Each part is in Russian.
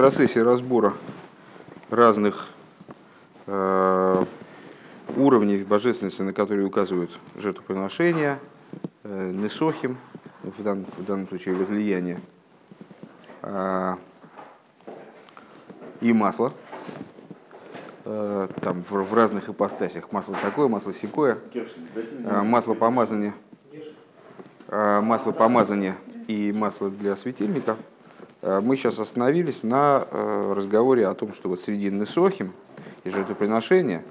процессе разбора разных э, уровней божественности, на которые указывают жертвоприношения, э, несохим, в данном, в данном случае возлияние, э, и масло, э, там в, в разных ипостасях. Масло такое, масло секое, э, масло помазания, э, масло помазания и масло для светильника – мы сейчас остановились на э, разговоре о том, что вот среди Несохим и жертвоприношения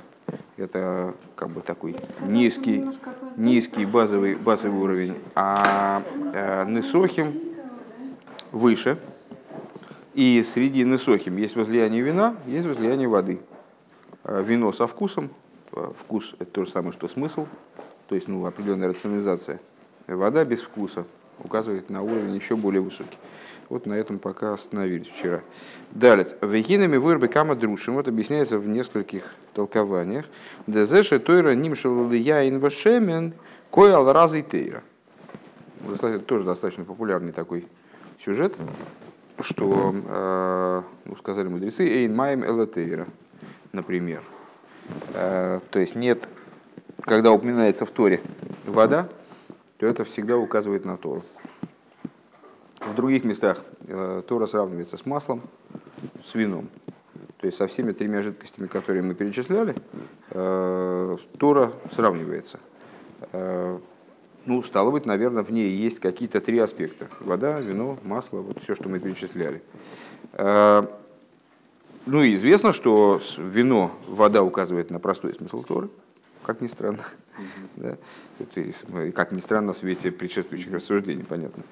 это как бы такой низкий, низкий базовый, базовый уровень, а э, Несохим выше. И среди Несохим есть возлияние вина, есть возлияние воды. Вино со вкусом, вкус это то же самое, что смысл, то есть ну, определенная рационализация. Вода без вкуса указывает на уровень еще более высокий. Вот на этом пока остановились вчера. Далее. Вегинами вырбы кама друшим. Вот объясняется в нескольких толкованиях. Дезеше тойра нимшал яин вашемен кой ал разы тейра. Тоже достаточно популярный такой сюжет, что, э, ну, сказали мудрецы, эйн маем элатейра, например. Э, то есть нет, когда упоминается в Торе вода, то это всегда указывает на Тору. В других местах э, Тора сравнивается с маслом, с вином. То есть со всеми тремя жидкостями, которые мы перечисляли, э, Тора сравнивается. Э, ну, стало быть, наверное, в ней есть какие-то три аспекта. Вода, вино, масло, вот все, что мы перечисляли. Ну и известно, что вино, вода указывает на простой смысл Торы, как ни странно. Да? То есть, как ни странно, в свете предшествующих рассуждений, понятно.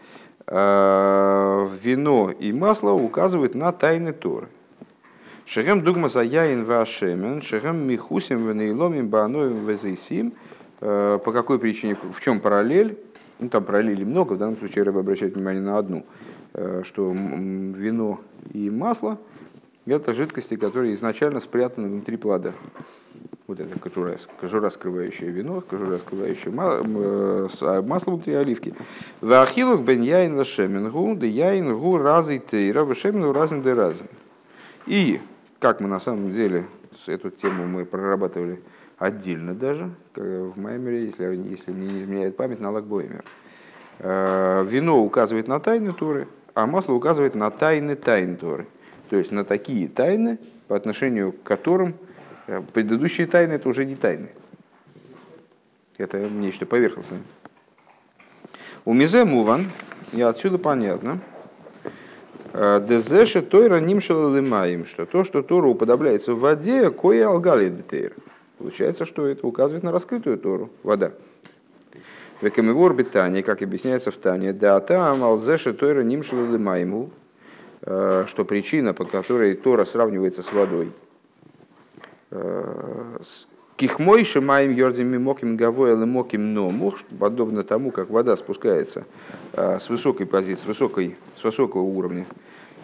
А, вино и масло указывают на тайны Торы. Шехем дугма за яин вашемен, шехем михусим венейломим бааноем везейсим. А, по какой причине, в чем параллель? Ну, там параллелей много, в данном случае я обращаю внимание на одну, а, что вино и масло – это жидкости, которые изначально спрятаны внутри плода вот это кожура, кожура скрывающая вино, кожура скрывающая э, а масло внутри оливки. Вахилук бен яин лашемингу, да яин гу разы тейра, вешемину разин де разин. И, как мы на самом деле эту тему мы прорабатывали отдельно даже, в Маймере, если, если не изменяет память, на Лагбоймер. Э, вино указывает на тайны Торы, а масло указывает на тайны тайн Торы. То есть на такие тайны, по отношению к которым – Э, предыдущие тайны это уже не тайны. Это нечто поверхностное. У Мизе Муван, и отсюда понятно, э, Дезеше Тойра Нимшала что то, что Тору уподобляется в воде, кое алгали детейр. Получается, что это указывает на раскрытую Тору, вода. Векамивор битания, как объясняется в Тане, да там алзеше Тойра Нимшала э, что причина, по которой Тора сравнивается с водой – Кихмой шимаем йордим мимоким гавой моким номух, подобно тому, как вода спускается э, с высокой позиции, с, высокой, с высокого уровня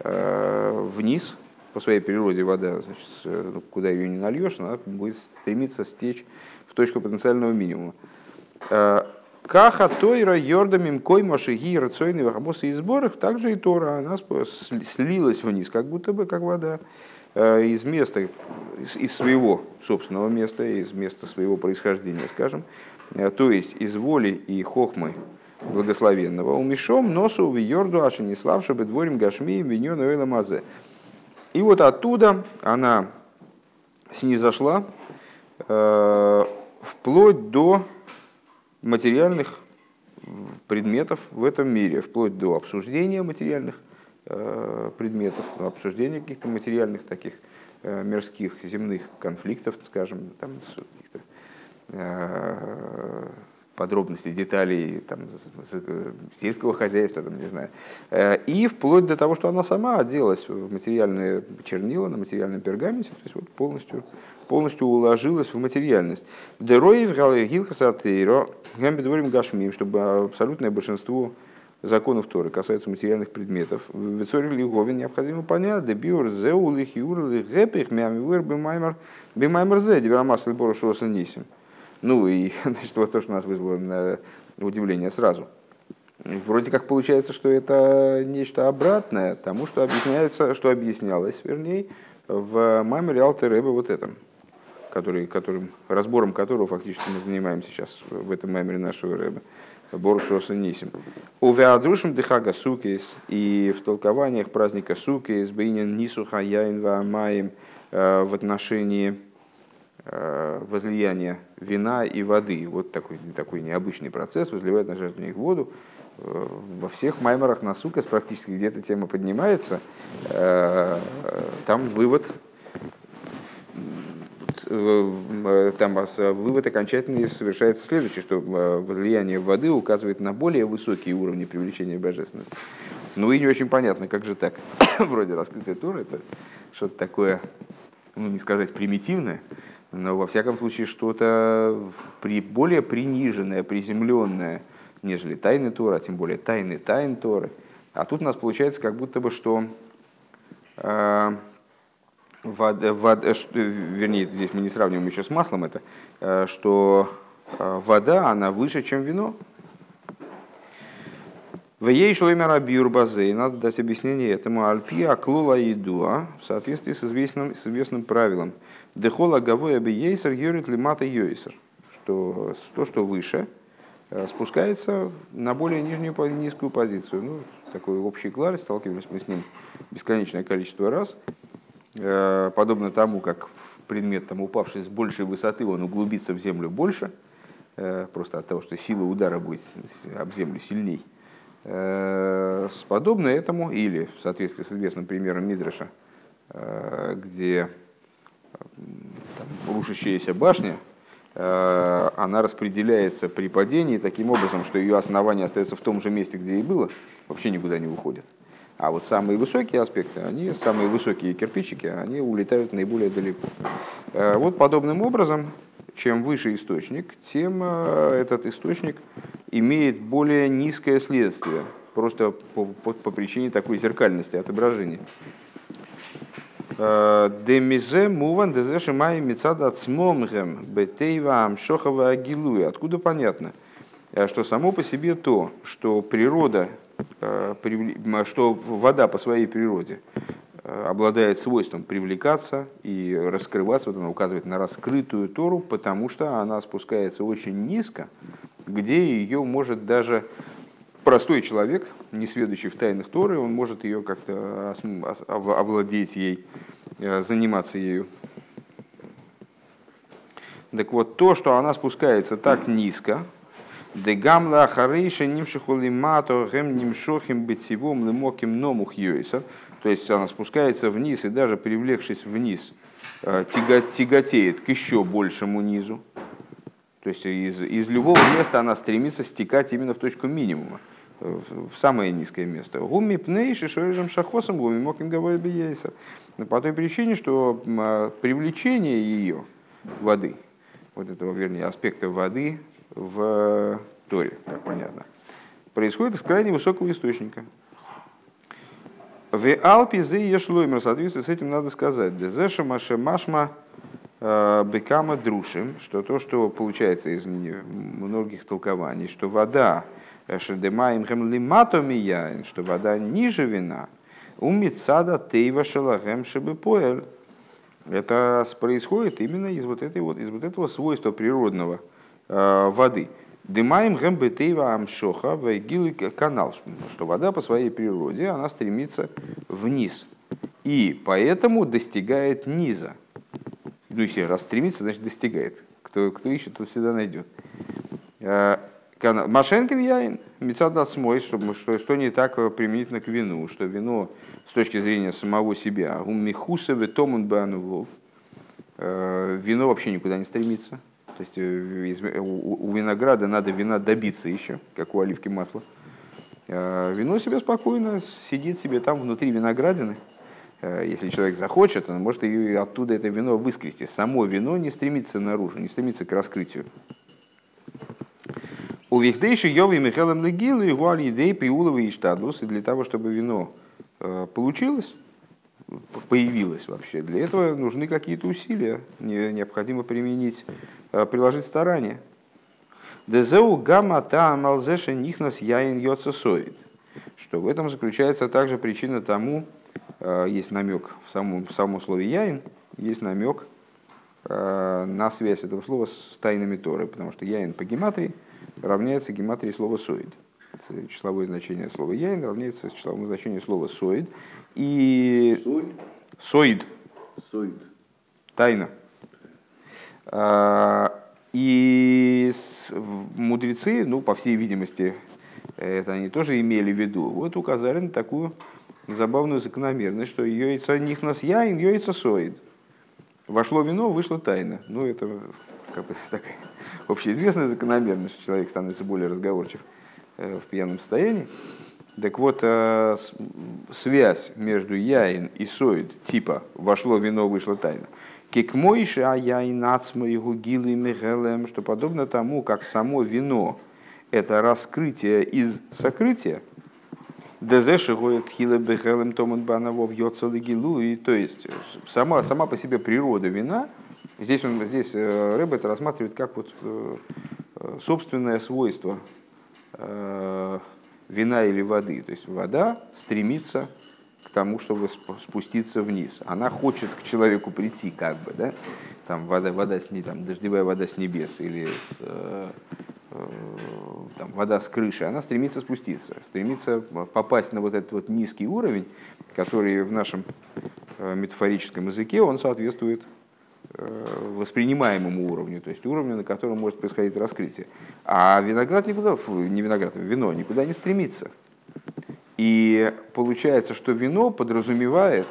э, вниз, по своей природе вода, значит, ну, куда ее не нальешь, она будет стремиться стечь в точку потенциального минимума. Э, Каха Тойра Йордамим Кой Машиги Рацойный Вахамосы и сборах, также и Тора, она слилась вниз, как будто бы, как вода. Э, из места, из своего собственного места, из места своего происхождения, скажем, э, то есть из воли и хохмы благословенного, умешом носу в йорду аши не славши бы дворим гашми виньон мазе. И вот оттуда она снизошла э, вплоть до материальных предметов в этом мире, вплоть до обсуждения материальных предметов, ну, обсуждения каких-то материальных таких э, мирских земных конфликтов, скажем, там, каких-то э, подробностей, деталей там, сельского хозяйства, там, не знаю. И вплоть до того, что она сама оделась в материальное чернила, на материальном пергаменте, то есть вот полностью, полностью уложилась в материальность. Дероев Гилхасатейро, Гамбидворим Гашмим, чтобы абсолютное большинство законов Торы касаются материальных предметов. В Вицоре Лиговин необходимо понять, да биур зеу лихиур лихепих мями выр бимаймер бимаймер зе диверамас либору шоса нисим. Ну и значит, вот то, что нас вызвало на удивление сразу. Вроде как получается, что это нечто обратное тому, что объясняется, что объяснялось, вернее, в маме Риалте Рэбе вот этом, который, которым, разбором которого фактически мы занимаемся сейчас в этом меморе нашего Рэбе. Боршоса Нисим. У Веадрушим Дехага Сукис и в толкованиях праздника Сукис Бейнин Нисуха Яин Ваамаем э, в отношении э, возлияния вина и воды. Вот такой, такой необычный процесс, возливает на жертвенник воду. Э, во всех маймерах на Сукас практически где эта тема поднимается. Там вывод там вывод окончательный совершается следующий, что э, возлияние воды указывает на более высокие уровни привлечения божественности. Ну и не очень понятно, как же так. Вроде раскрытая тура, это что-то такое, ну не сказать примитивное, но во всяком случае что-то при, более приниженное, приземленное, нежели тайны Тора, а тем более тайны тайн Торы. А тут у нас получается как будто бы, что э, вода, вода, вернее, здесь мы не сравниваем еще с маслом это, э, что э, вода, она выше, чем вино. В ей шлемера базей, надо дать объяснение этому. Альпи аклула едуа в соответствии с известным, с известным правилом. Дехола гавоя би ейсер юрит лимата йойсер. Что то, что выше, э, спускается на более нижнюю низкую позицию. Ну, такой общий кларь, сталкивались мы с ним бесконечное количество раз. Э, подобно тому, как предмет, там, упавший с большей высоты, он углубится в землю больше, э, просто от того, что сила удара будет об землю сильней. Э, подобно этому, или в соответствии с известным примером Мидраша, где там, рушащаяся башня, она распределяется при падении таким образом, что ее основание остается в том же месте, где и было, вообще никуда не уходит. А вот самые высокие аспекты, они, самые высокие кирпичики, они улетают наиболее далеко. Э, вот подобным образом, чем выше источник, тем э, этот источник имеет более низкое следствие, просто по, по, по причине такой зеркальности отображения. Э, Демизе муван дезеши май мецада цмомгем бетейва амшохова агилуя. Откуда понятно, что само по себе то, что природа что вода по своей природе э, обладает свойством привлекаться и раскрываться, вот она указывает на раскрытую Тору, потому что она спускается очень низко, где ее может даже простой человек, не сведущий в тайнах Торы, он может ее как-то овладеть ей, э, заниматься ею. Так вот, то, что она спускается так низко, Дегамла харейша нимшихули мато нимшохим бетивом лимоким номух йойса. То есть она спускается вниз и даже привлекшись вниз, э, тяготеет к еще большему низу. То есть из, из любого места она стремится стекать именно в точку минимума, э, в самое низкое место. Гуми пнейши шорежем шахосом гуми моким. По той причине, что э, привлечение ее воды, вот этого, вернее, аспекта воды, в Торе, как понятно, происходит из крайне высокого источника. В Алпе зе ешлоймер, соответственно, с этим надо сказать. Дезеша маше машма э, бекама друшим, что то, что получается из многих толкований, что вода, э, шедемаем хем лиматомия, что вода ниже вина, у мицада тейва шалагем шебепоэль. Это происходит именно из вот, этой вот, из вот этого свойства природного – Э, воды. Дымаем гэмбетейва амшоха вайгилы канал, что вода по своей природе, она стремится вниз. И поэтому достигает низа. Ну, если раз стремится, значит достигает. Кто, кто ищет, тот всегда найдет. Э, Машенкин яин, мецадат смой, чтобы, что, что не так применительно к вину, что вино с точки зрения самого себя, у михусове томун э, вино вообще никуда не стремится, то есть э, у винограда надо вина добиться еще, как у оливки масла. А вино себе спокойно сидит себе там внутри виноградины. Э, если человек захочет, он может и оттуда это вино выскрести. Само вино не стремится наружу, не стремится к раскрытию. У Вихдейши Йови Михайлом Легилу и Гуаль Едей Пиулова и Штадлус. И для того, чтобы вино э, получилось, появилось вообще. Для этого нужны какие-то усилия, необходимо применить, э, приложить старания. Дезеу гамма та малзеша нихнас яин йоцесоид. Что в этом заключается также причина тому, э, есть намек в самом, в самом слове яин, есть намек э, на связь этого слова с тайнами Торы, потому что яин по гематрии равняется гематрии слова соид. Числовое значение слова яин равняется числовому значению слова соид. И... Соид. Соид. Тайна. А, и мудрецы, ну, по всей видимости, это они тоже имели в виду, вот указали на такую забавную закономерность, что яйца них нас яин, яйца соид. Вошло вино, вышло тайна. Ну, это как бы такая общеизвестная закономерность, что человек становится более разговорчив э, в пьяном состоянии. Так вот, э, связь между яин и соид, типа вошло вино, вышло тайна, Кикмойши аяин ацмой гугилы михелем, что подобно тому, как само вино – это раскрытие из сокрытия, Дезеши гоет хиле бехелем томан банавов йоцелегилу, и то есть сама, сама по себе природа вина, здесь, он, здесь э, Рэб это рассматривает как вот э, собственное свойство вина или воды. То есть вода стремится к тому, чтобы спуститься вниз. Она хочет к человеку прийти, как бы, да? Там вода, вода с ней, там, дождевая вода с небес или с, э, э, там, вода с крыши, она стремится спуститься, стремится попасть на вот этот вот низкий уровень, который в нашем э, метафорическом языке, он соответствует э, воспринимаемому уровню, то есть уровню, на котором может происходить раскрытие. А виноград никуда, не виноград, вино никуда не стремится. И получается, что вино подразумевает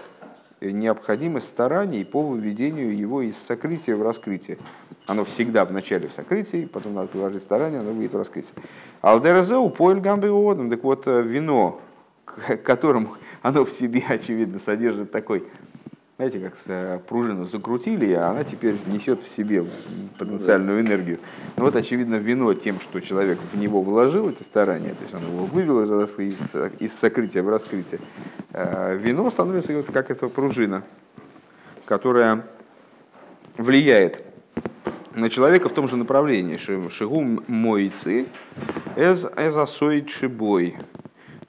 необходимость стараний по выведению его из сокрытия в раскрытие. Оно всегда вначале в сокрытии, потом надо приложить старания, оно выйдет в раскрытие. Алдерезеу поэль гамбриодом, так вот вино, к которому оно в себе, очевидно, содержит такой знаете, как э, пружину закрутили, а она теперь несет в себе потенциальную энергию. Ну вот, очевидно, вино тем, что человек в него вложил эти старания, то есть он его вывел из, из сокрытия в раскрытие, э, вино становится вот как эта пружина, которая влияет на человека в том же направлении. Шигум мойцы эз эзасоид шибой.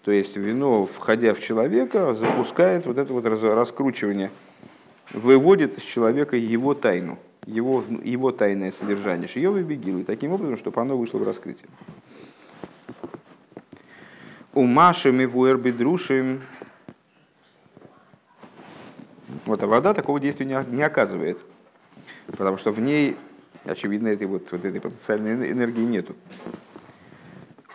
То есть вино, входя в человека, запускает вот это вот раскручивание выводит из человека его тайну, его, его тайное содержание. Шиёвы бегил, и таким образом, чтобы оно вышло в раскрытие. У Машем и Вуэрбидрушим вот, а вода такого действия не, не оказывает, потому что в ней, очевидно, этой, вот, вот этой потенциальной энергии нету.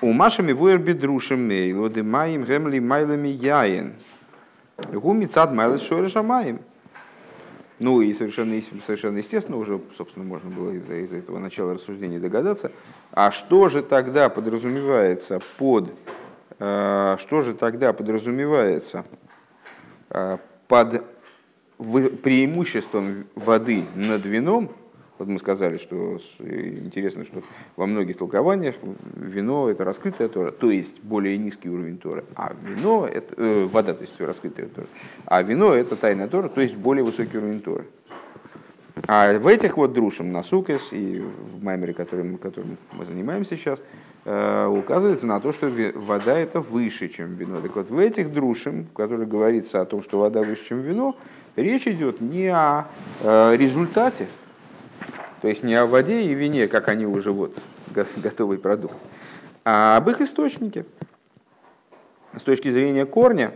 У Машами Вуэрбидрушим мейлоды маим гемли майлами яин. Гумицад майлы шореша маим. Ну и совершенно, совершенно естественно, уже, собственно, можно было из-за из этого начала рассуждения догадаться, а что же тогда подразумевается под, э, что же тогда подразумевается э, под преимуществом воды над вином, вот мы сказали, что интересно, что во многих толкованиях вино – это раскрытая Тора, то есть более низкий уровень Тора, а вино – это э, вода, то есть раскрытая Тора, а вино – это тайная Тора, то есть более высокий уровень Тора. А в этих вот друшам на Сукес и в Маймере, которым, которым мы занимаемся сейчас, э, указывается на то, что вода это выше, чем вино. Так вот, в этих друшам, в которых говорится о том, что вода выше, чем вино, речь идет не о э, результате, то есть не о воде и вине, как они уже вот, готовый продукт, а об их источнике. С точки зрения корня,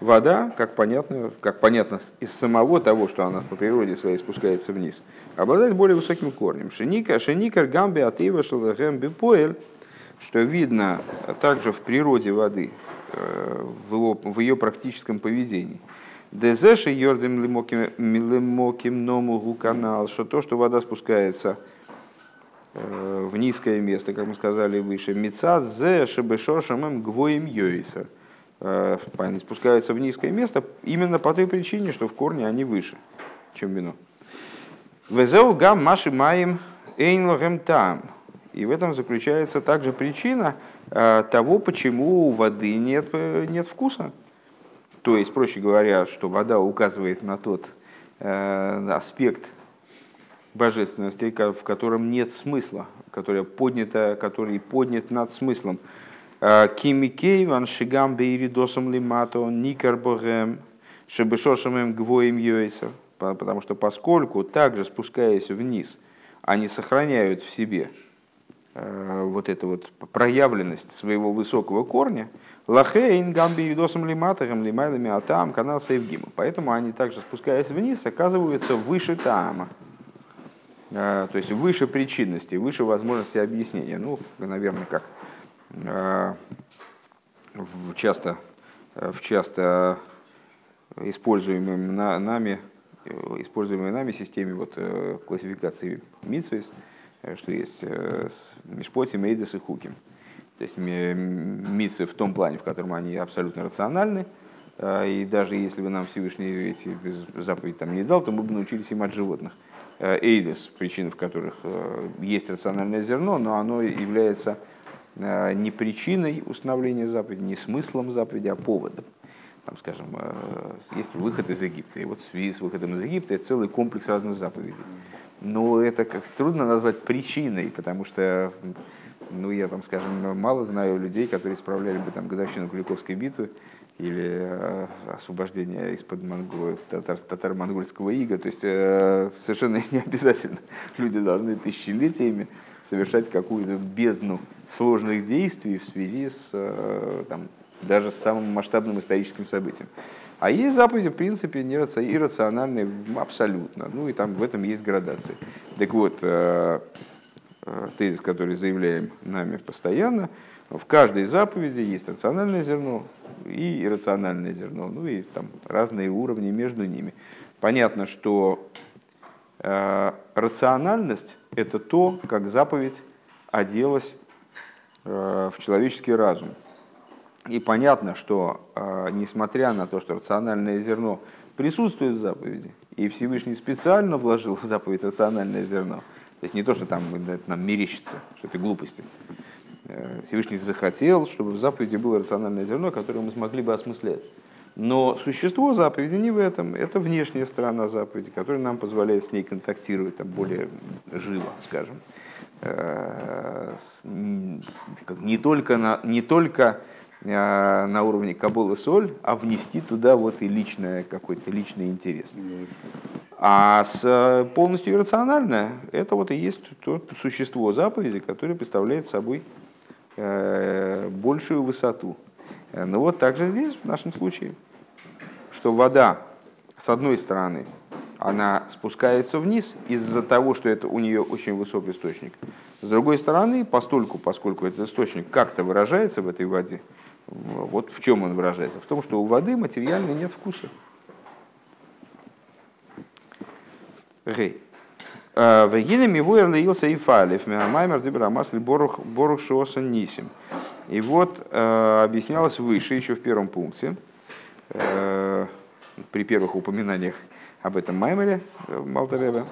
вода, как понятно, как понятно из самого того, что она по природе своей спускается вниз, обладает более высоким корнем. Шеника, шеникар гамби атева шалахем бипоэль, что видно также в природе воды, э, в, его, в ее практическом поведении – Дезеши йордем лимоким ному гуканал, что то, что вода спускается э, в низкое место, как мы сказали выше, мецад зе шебешошамем гвоим йойса. Э, они спускаются в низкое место именно по той причине, что в корне они выше, чем вино. Везеу гам маши маем эйнлогем там. И в этом заключается также причина э, того, почему у воды нет, нет вкуса. То есть, проще говоря, что вода указывает на тот э, аспект божественности, в котором нет смысла, который поднято, который поднят над смыслом. Кимикей ван шигам бейридосом лимато никар богем шебешошамем гвоем йойсер. Потому что поскольку также спускаясь вниз, они сохраняют в себе вот эту вот проявленность своего высокого корня, лахейн гамби юдосом лиматахем лимайлами атам канал сейвгима. Поэтому они также спускаясь вниз оказываются выше таама. Э, то есть выше причинности, выше возможности объяснения. Ну, наверное, как Э, часто, э, в часто используемым на, нами, э, используемой нами системе вот, классификации митсвейс, что есть мишпоти, мейдес и хуким. То есть митсы в том плане, в котором они абсолютно рациональны, и даже если бы нам Всевышний эти заповеди там не дал, то мы бы научились им от животных. Эйдес, причина в которых есть рациональное зерно, но оно является Э, не причиной установления заповеди, не смыслом заповеди, а поводом. Там, скажем, э, есть выход из Египта. И вот в связи с выходом из Египта это целый комплекс разных заповедей. Но это как трудно назвать причиной, потому что, ну, я там, скажем, мало знаю людей, которые справляли бы там годовщину Куликовской битвы или э, освобождение из-под татар, татаро-монгольского ига. То есть совершенно не обязательно люди должны тысячелетиями совершать какую-то бездну сложных действий в связи с э, там, даже с самым масштабным историческим событием. А есть заповеди, в принципе, иррациональные абсолютно. Ну и там в этом есть градации. Так вот, э, э, тезис, который заявляем нами постоянно, в каждой заповеди есть рациональное зерно и иррациональное зерно, ну и там разные уровни между ними. Понятно, что э, рациональность – это то, как заповедь оделась в человеческий разум. И понятно, что э, несмотря на то, что рациональное зерно присутствует в заповеди, и Всевышний специально вложил в заповедь рациональное зерно, то есть не то, что там нам мерещится, что это глупости. Э, Всевышний захотел, чтобы в заповеди было рациональное зерно, которое мы смогли бы осмыслять. Но существо заповеди не в этом. Это внешняя сторона заповеди, которая нам позволяет с ней контактировать там, более живо, скажем. Э, не только на, не только на уровне Кабола Соль, а внести туда вот и личное, какой-то личный интерес. А с полностью иррациональное, это вот и есть то существо заповеди, которое представляет собой э, большую высоту. Ну вот также здесь, в нашем случае, что вода, с одной стороны, она спускается вниз из-за того, что это у нее очень высокий источник. С другой стороны, постольку, поскольку этот источник как-то выражается в этой воде, вот в чем он выражается? В том, что у воды материально нет вкуса. Гей. А, вуэр леился и фалев, маймер дебрамасль борух борух шоса нисим. И вот э, объяснялось выше, еще в первом пункте, э, при первых упоминаниях об этом Маймере э, Малтереба.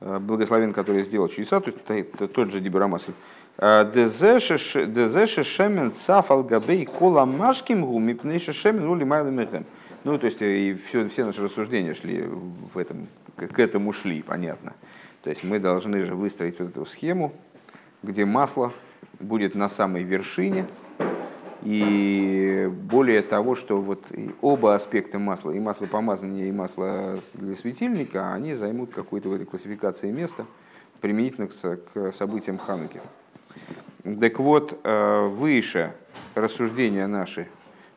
Э, благословен, который сделал чудеса, то это тот же Дибрамасль. Э, Дезеше шемен цафал габей кола машким гуми пнейше шемен ули майлемехем. Ну, то есть и все, все наши рассуждения шли в этом, к этому шли, понятно. То есть мы должны же выстроить вот эту схему, где масло будет на самой вершине, и более того, что вот оба аспекта масла, и масло помазания, и масло для светильника, они займут какое-то в этой классификации место применительно к событиям Хануки. Так вот, э, выше рассуждения наши,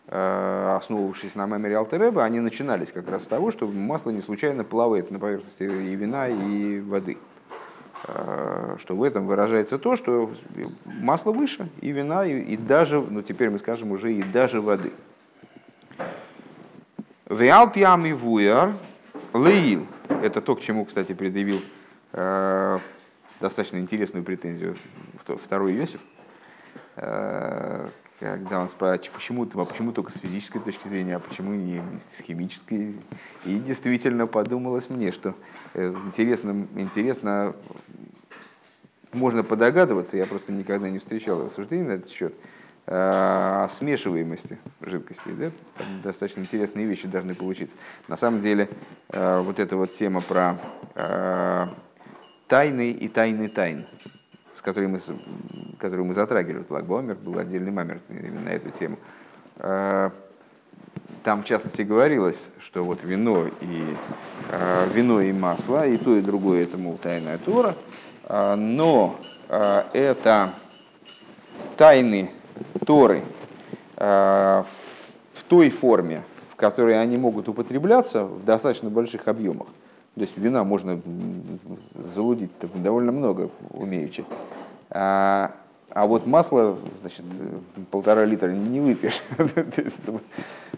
э, основывавшись на меморе Алтереба, они начинались как раз с того, что масло не случайно плавает на поверхности и вина, и воды. Э, что в этом выражается то, что масло выше, и вина, и, и даже, ну теперь мы скажем уже и даже воды. Веал пьями вуяр леил. Это то, к чему, кстати, предъявил достаточно интересную претензию второй Иосиф. Э, когда он спрашивает, почему, а почему только с физической точки зрения, а почему не с химической. И действительно подумалось мне, что э, интересно, интересно можно подогадываться, я просто никогда не встречал рассуждений на этот счет, о смешиваемости жидкостей. Да? Там достаточно интересные вещи должны получиться. На самом деле, вот эта вот тема про тайны и тайны тайн, с которой мы, которую мы затрагивали в Лагбомер, был отдельный мамер именно на эту тему. Там, в частности, говорилось, что вот вино и, вино и масло, и то, и другое, это, мол, тайная Тора, но это тайны Торы в той форме, в которой они могут употребляться в достаточно больших объемах. То есть вина можно залудить довольно много умеючи. А, а вот масло, значит, полтора литра не выпьешь.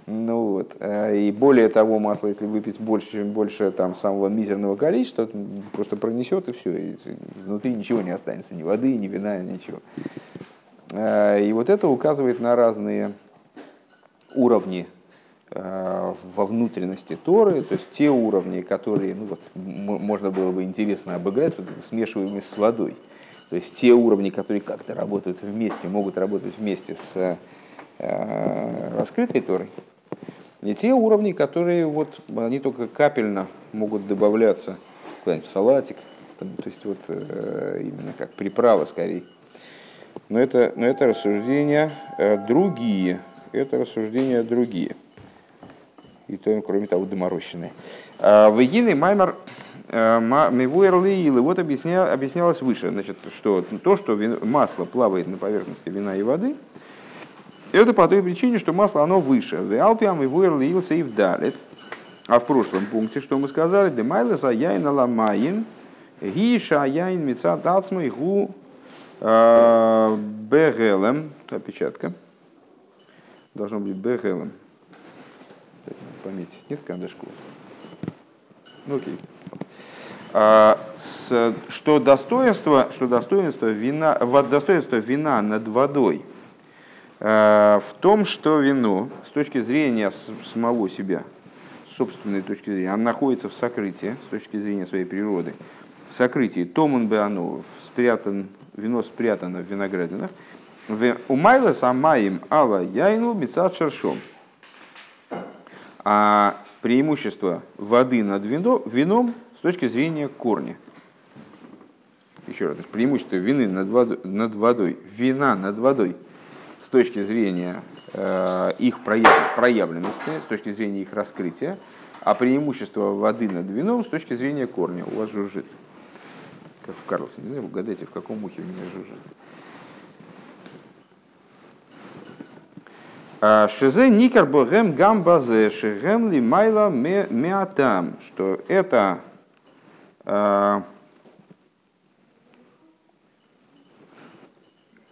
ну вот. Э, и более того, масло, если выпить больше, чем больше там, самого мизерного количества, просто пронесет и все. И внутри ничего не останется, ни воды, ни вина, ничего. Э, и вот это указывает на разные уровни во внутренности Торы, то есть те уровни, которые ну вот, можно было бы интересно обыграть, вот, смешиваемые с водой. То есть те уровни, которые как-то работают вместе, могут работать вместе с э, раскрытой Торой. И те уровни, которые вот, они только капельно могут добавляться куда-нибудь в салатик, то есть вот э, именно как приправа скорее. Но это, но это рассуждения э, другие. Это рассуждения другие. И то, кроме того, доморощенные. А, в Егине Маймер э, Мивуэрлиилы, вот объясня, объяснялось выше, значит, что то, что масло плавает на поверхности вина и воды, это по той причине, что масло оно выше. Алпиам Мивуэрлиил Сейв Далит. А в прошлом пункте, что мы сказали, Демайлес Аяин Аламаин, Гиша Аяин Мица Дацмай Гу а, Бегелем, опечатка. Должно быть Бегелем. Пометить. Нет карандашков? Ну окей. А, с, что достоинство, что достоинство вина, достоинство вина над водой а, в том, что вино с точки зрения самого себя, с собственной точки зрения, оно находится в сокрытии, с точки зрения своей природы, в сокрытии. Томун бы оно спрятан вино спрятано в виноградинах. У майла самаим ала яйну бицат шаршом. А преимущество воды над вино, вином с точки зрения корня. Еще раз, преимущество вины над водой, над водой, вина над водой с точки зрения э, их проявленности, с точки зрения их раскрытия, а преимущество воды над вином с точки зрения корня. У вас жужжит как в Карлсе. Не знаю, угадайте, в каком ухе у меня жужжит. А, Шезе никар богем гамбазе шегем ли майла меатам, что это а,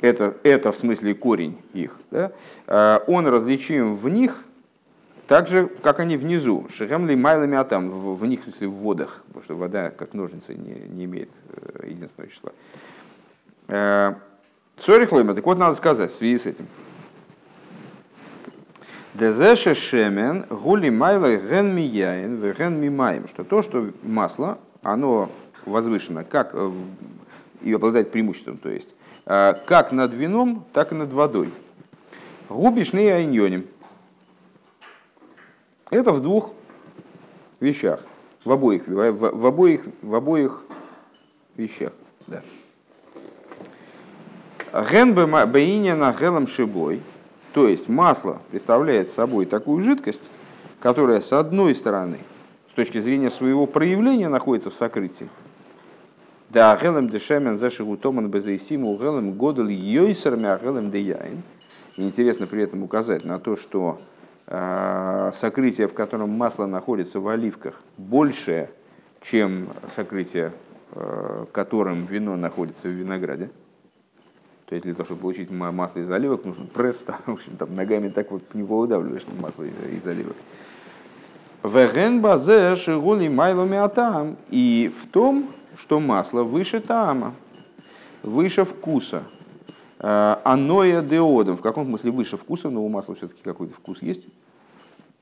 это, это в смысле корень их, да, а, он различим в них так же, как они внизу, шехемли майлами атам, в, в них, в смысле, в водах, потому что вода, как ножницы, не, не имеет э, единственного числа. Э, Цорих лойма, так вот надо сказать в связи с этим. Дезеше шемен гули майла ген мияин ген мимаем, что то, что масло, оно возвышено, как э, и обладает преимуществом, то есть как над вином, так и над водой. Губишные айньоним. Это в двух вещах, в обоих, в, в обоих, в обоих вещах. Да. Ген бейнина гелом шибой, то есть масло представляет собой такую жидкость, которая с одной стороны, с точки зрения своего проявления, находится в сокрытии. Да, гелем дешемен зашигу томан безейсиму гелем годал йойсерми а гелем деяин. Интересно при этом указать на то, что Э, сокрытие, в котором масло находится в оливках, большее, чем сокрытие, э, которым вино находится в винограде. То есть для того, чтобы получить масло из оливок, нужен пресс, там, в общем, там ногами так вот не выдавливаешь масло из, из оливок. Веген базе шигули майломи атам. И в том, что масло выше тама, выше вкуса. Э, аноя деодом. В каком смысле выше вкуса, но у масла все-таки какой-то вкус есть.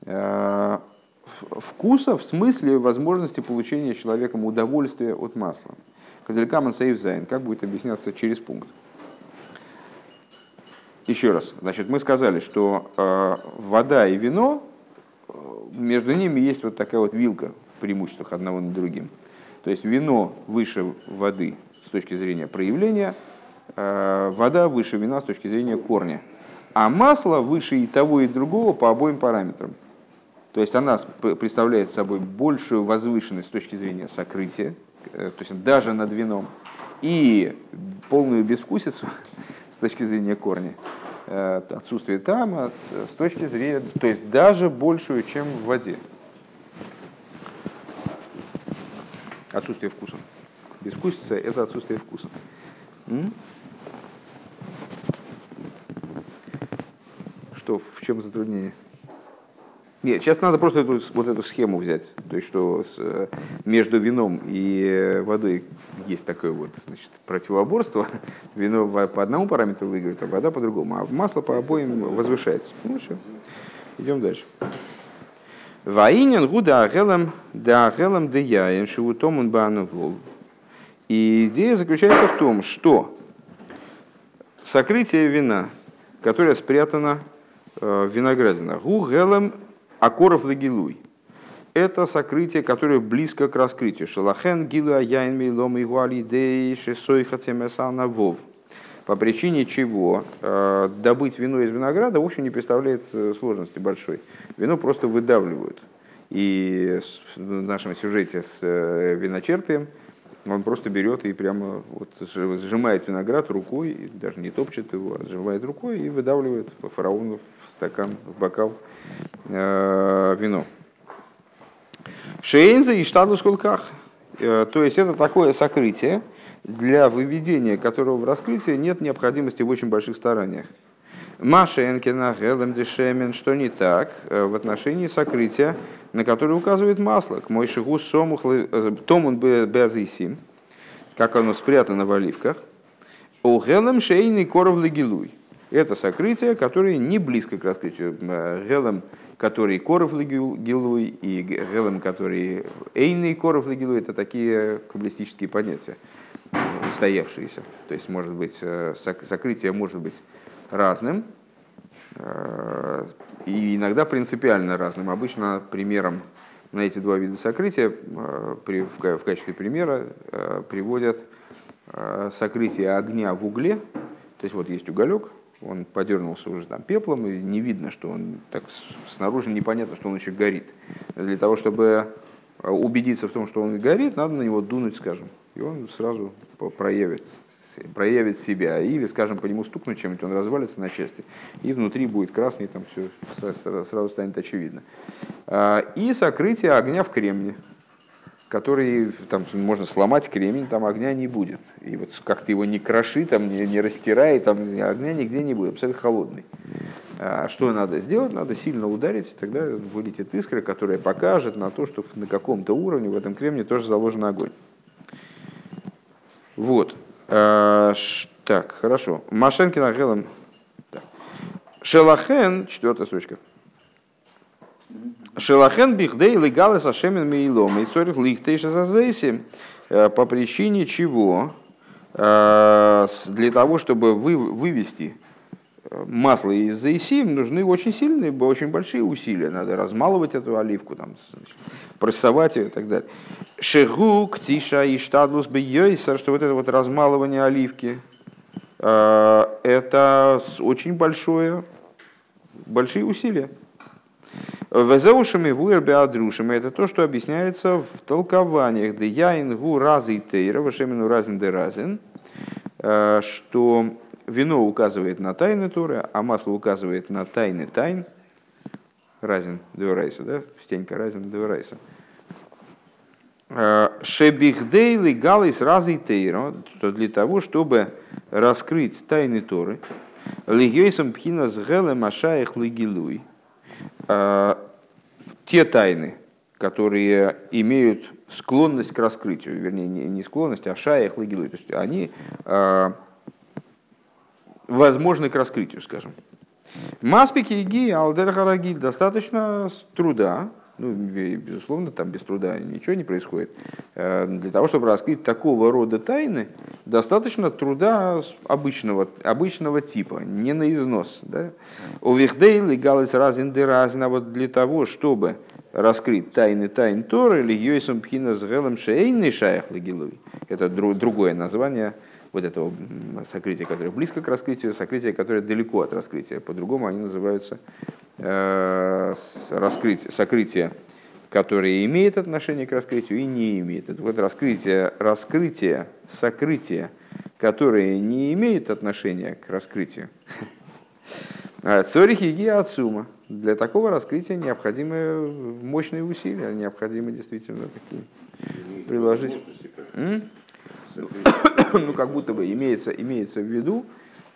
Э, вкуса в смысле возможности получения человеком удовольствия от масла. כדלקמן סעיף זיין. Как будет объясняться через пункт. Еще раз, значит, мы сказали, что э, вода и вино, э, между ними есть вот такая вот вилка в преимуществах одного над другим. То есть вино выше воды с точки зрения проявления, э, вода выше вина с точки зрения корня. А масло выше и того, и другого по обоим параметрам. То есть она представляет собой большую возвышенность с точки зрения сокрытия, э, то есть даже над вином, и полную безвкусицу с точки зрения корня, э, отсутствие тама с точки зрения, то есть даже большую, чем в воде. Отсутствие вкуса. Безвкусица – это отсутствие вкуса. Что, в чем затруднение? Нет, сейчас надо просто эту, вот эту схему взять. То есть, что с, э, между вином и водой есть такое вот значит, противоборство. Вино по одному параметру выигрывает, а вода по другому. А масло по обоим возвышается. Ну все, идем дальше. Ваинен гуда агелам да агелам да яин шивутом он вол. И идея заключается в том, что сокрытие вина, которое спрятано э, в виноградинах, гу гелам Акоров лагилуй. Это сокрытие, которое близко к раскрытию. Шалахен гилуа яин мейлом игуали дей шесойха темесана вов. По причине чего э, добыть вино из винограда, в общем, не представляет сложности большой. Вино просто выдавливают. И в нашем сюжете с э, виночерпием он просто берет и прямо вот сжимает виноград рукой, даже не топчет его, а сжимает рукой и выдавливает фараону в стакан, в бокал Э, вино. Шейнза и штаду сколках. Э, то есть это такое сокрытие, для выведения которого в раскрытие нет необходимости в очень больших стараниях. Маша Энкина Гелем Дешемен, что не так э, в отношении сокрытия, на которое указывает масло, к мой шигу сомух томун безисим, как оно спрятано в оливках, у Гелем Шейный Коров Легилуй это сокрытие, которое не близко к раскрытию. Э, гелем, который коров гилуй, и гелем, который эйный коров гилуй, это такие каббалистические понятия, устоявшиеся. То есть, может быть, э, сокрытие может быть разным, э, и иногда принципиально разным. Обычно примером на эти два вида сокрытия в качестве примера приводят сокрытие огня в угле. То есть вот есть уголек, он подернулся уже там пеплом, и не видно, что он так снаружи непонятно, что он еще горит. Для того, чтобы э, убедиться в том, что он горит, надо на него дунуть, скажем, и он сразу проявит, проявит себя. Или, скажем, по нему стукнуть чем-нибудь, он развалится на части, и внутри будет красный, там все сразу станет очевидно. А, и сокрытие огня в кремне который там можно сломать кремень, там огня не будет. И вот как ты его не кроши, там, не, не растирай, там огня нигде не будет, абсолютно холодный. А что надо сделать? Надо сильно ударить, тогда вылетит искра, которая покажет на то, что на каком-то уровне в этом кремне тоже заложен огонь. Вот. А, так, хорошо. Машенкин Агелом. Шелахен, четвертая строчка. Шелахен бихдей легалы сашемен мейлом и цорих лихтейша зазейси э, по причине чего э, для того, чтобы вы, вывести э, масло из зайсим, нужны очень сильные, очень большие усилия. Надо размалывать эту оливку, там, прессовать ее и так далее. Шегу, ктиша и штадлус бейойсер, что вот это вот размалывание оливки, это очень большое, большие усилия. Везеушами вуэр адрушами это то, что объясняется в толкованиях де яин гу разы тейра, вашемину разин де разин, э, что вино указывает на тайны Торы, а масло указывает на тайны тайн. Разин Деорайса, да? Стенька Разин Деорайса. Э, Шебихдейли галис разы тейра, что для того, чтобы раскрыть тайны Торы, лигейсом пхина с гелем ашаях лигилуй – те тайны, которые имеют склонность к раскрытию, вернее, не склонность, а шаях лагилуй, то есть они э, возможны к раскрытию, скажем. Маспики и ги достаточно труда, ну, безусловно, там без труда ничего не происходит. Э, для того, чтобы раскрыть такого рода тайны, достаточно труда обычного, обычного типа, не на износ. Да? У Вихдейл и Галес Разин Деразина вот для того, чтобы раскрыть тайны тайн Торы, или Йойсом Пхина с Гелем Шейный Шаях Лагилуй. Это другое название вот этого сокрытия, которое близко к раскрытию, сокрытие, которое далеко от раскрытия. По-другому они называются э, раскрытие, сокрытие, которое имеет отношение к раскрытию и не имеет. Это вот раскрытие, раскрытие, сокрытие, которое не имеет отношения к раскрытию. Цорихи и отсума. Для такого раскрытия необходимы мощные усилия, необходимо действительно такие приложить. ну, как будто бы имеется, имеется в виду,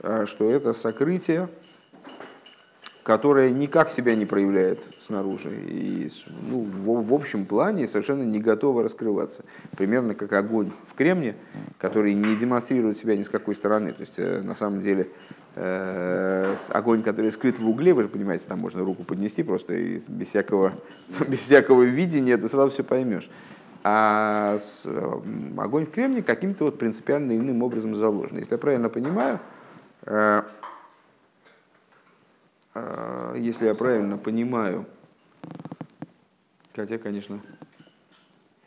э, что это сокрытие, которое никак себя не проявляет снаружи и ну, в, в общем плане совершенно не готово раскрываться. Примерно как огонь в кремне, который не демонстрирует себя ни с какой стороны. То есть э, на самом деле э, огонь, который скрыт в угле, вы же понимаете, там можно руку поднести просто и без всякого, без всякого видения ты сразу все поймешь а огонь в кремне каким-то вот принципиально иным образом заложен. Если я правильно понимаю, э, э, если я правильно понимаю, хотя, конечно,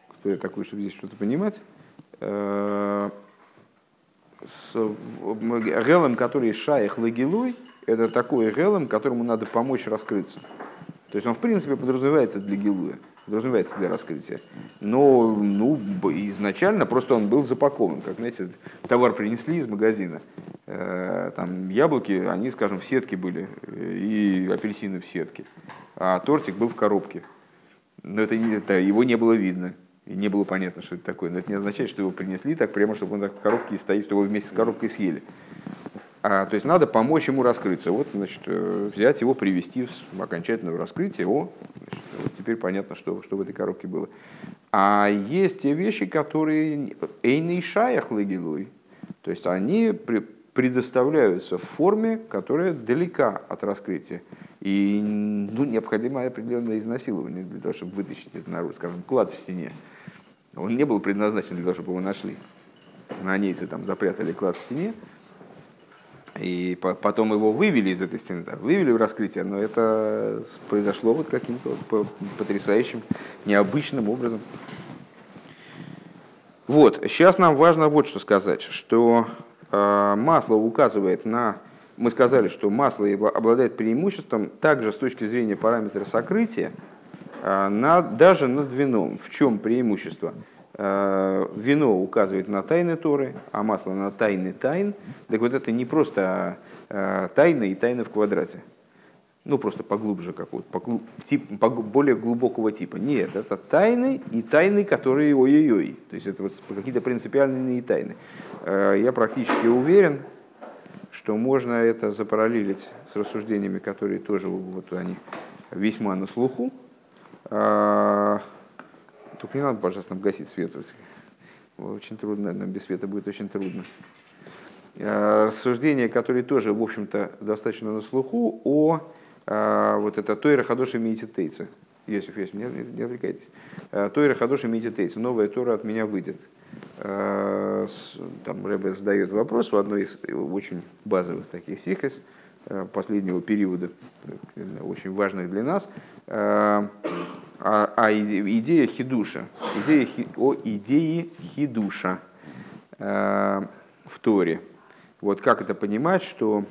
кто я такой, чтобы здесь что-то понимать, э, с гелом, который шаях лагилуй, это такой гелом, которому надо помочь раскрыться. То есть он, в принципе, подразумевается для гилуя подразумевается для раскрытия. Но ну, изначально просто он был запакован. Как, знаете, товар принесли из магазина. Э, там яблоки, они, скажем, в сетке были, э, и апельсины в сетке. А тортик был в коробке. Но это, это его не было видно. И не было понятно, что это такое. Но это не означает, что его принесли так прямо, чтобы он так в коробке и стоит, чтобы его вместе с коробкой съели. А, то есть надо помочь ему раскрыться. Вот, значит, э, взять его, привести в окончательное раскрытие. О, значит, вот теперь понятно, что, что в этой коробке было. А есть те вещи, которые эйный шаях лагилуй. То есть они предоставляются в форме, которая далека от раскрытия. И ну, необходимо определенное изнасилование для того, чтобы вытащить это наружу. Скажем, клад в стене. Он не был предназначен для того, чтобы его нашли. Нанейцы там запрятали клад в стене, и потом его вывели из этой стены, да, вывели в раскрытие, но это произошло вот каким-то вот потрясающим, необычным образом. Вот, сейчас нам важно вот что сказать, что э, масло указывает на, мы сказали, что масло обладает преимуществом также с точки зрения параметра сокрытия, э, на, даже над вином. В чем преимущество? Э, вино указывает на тайны Торы, а масло на тайны тайн. Так вот это не просто э, тайны и тайны в квадрате. Ну, просто поглубже какого-то, поглуб, тип, по, более глубокого типа. Нет, это тайны и тайны, которые ой-ой-ой. То есть это вот какие-то принципиальные тайны. Э, я практически уверен, что можно это запараллелить с рассуждениями, которые тоже вот они весьма на слуху. Только не надо, пожалуйста, нам гасить свет. Очень трудно, нам без света будет очень трудно. А, рассуждения, которые тоже, в общем-то, достаточно на слуху, о а, вот это Тойра Хадоши Медитейца. Йосиф, Йосиф, не, не отвлекайтесь. А, Тойра Хадоши Медитейца. Новая Тора от меня выйдет. Там Рэбе задает вопрос в одной из очень базовых таких сихес последнего периода, очень важных для нас а, а идея хидуша, идея, о идее хидуша э, в Торе. Вот как это понимать, что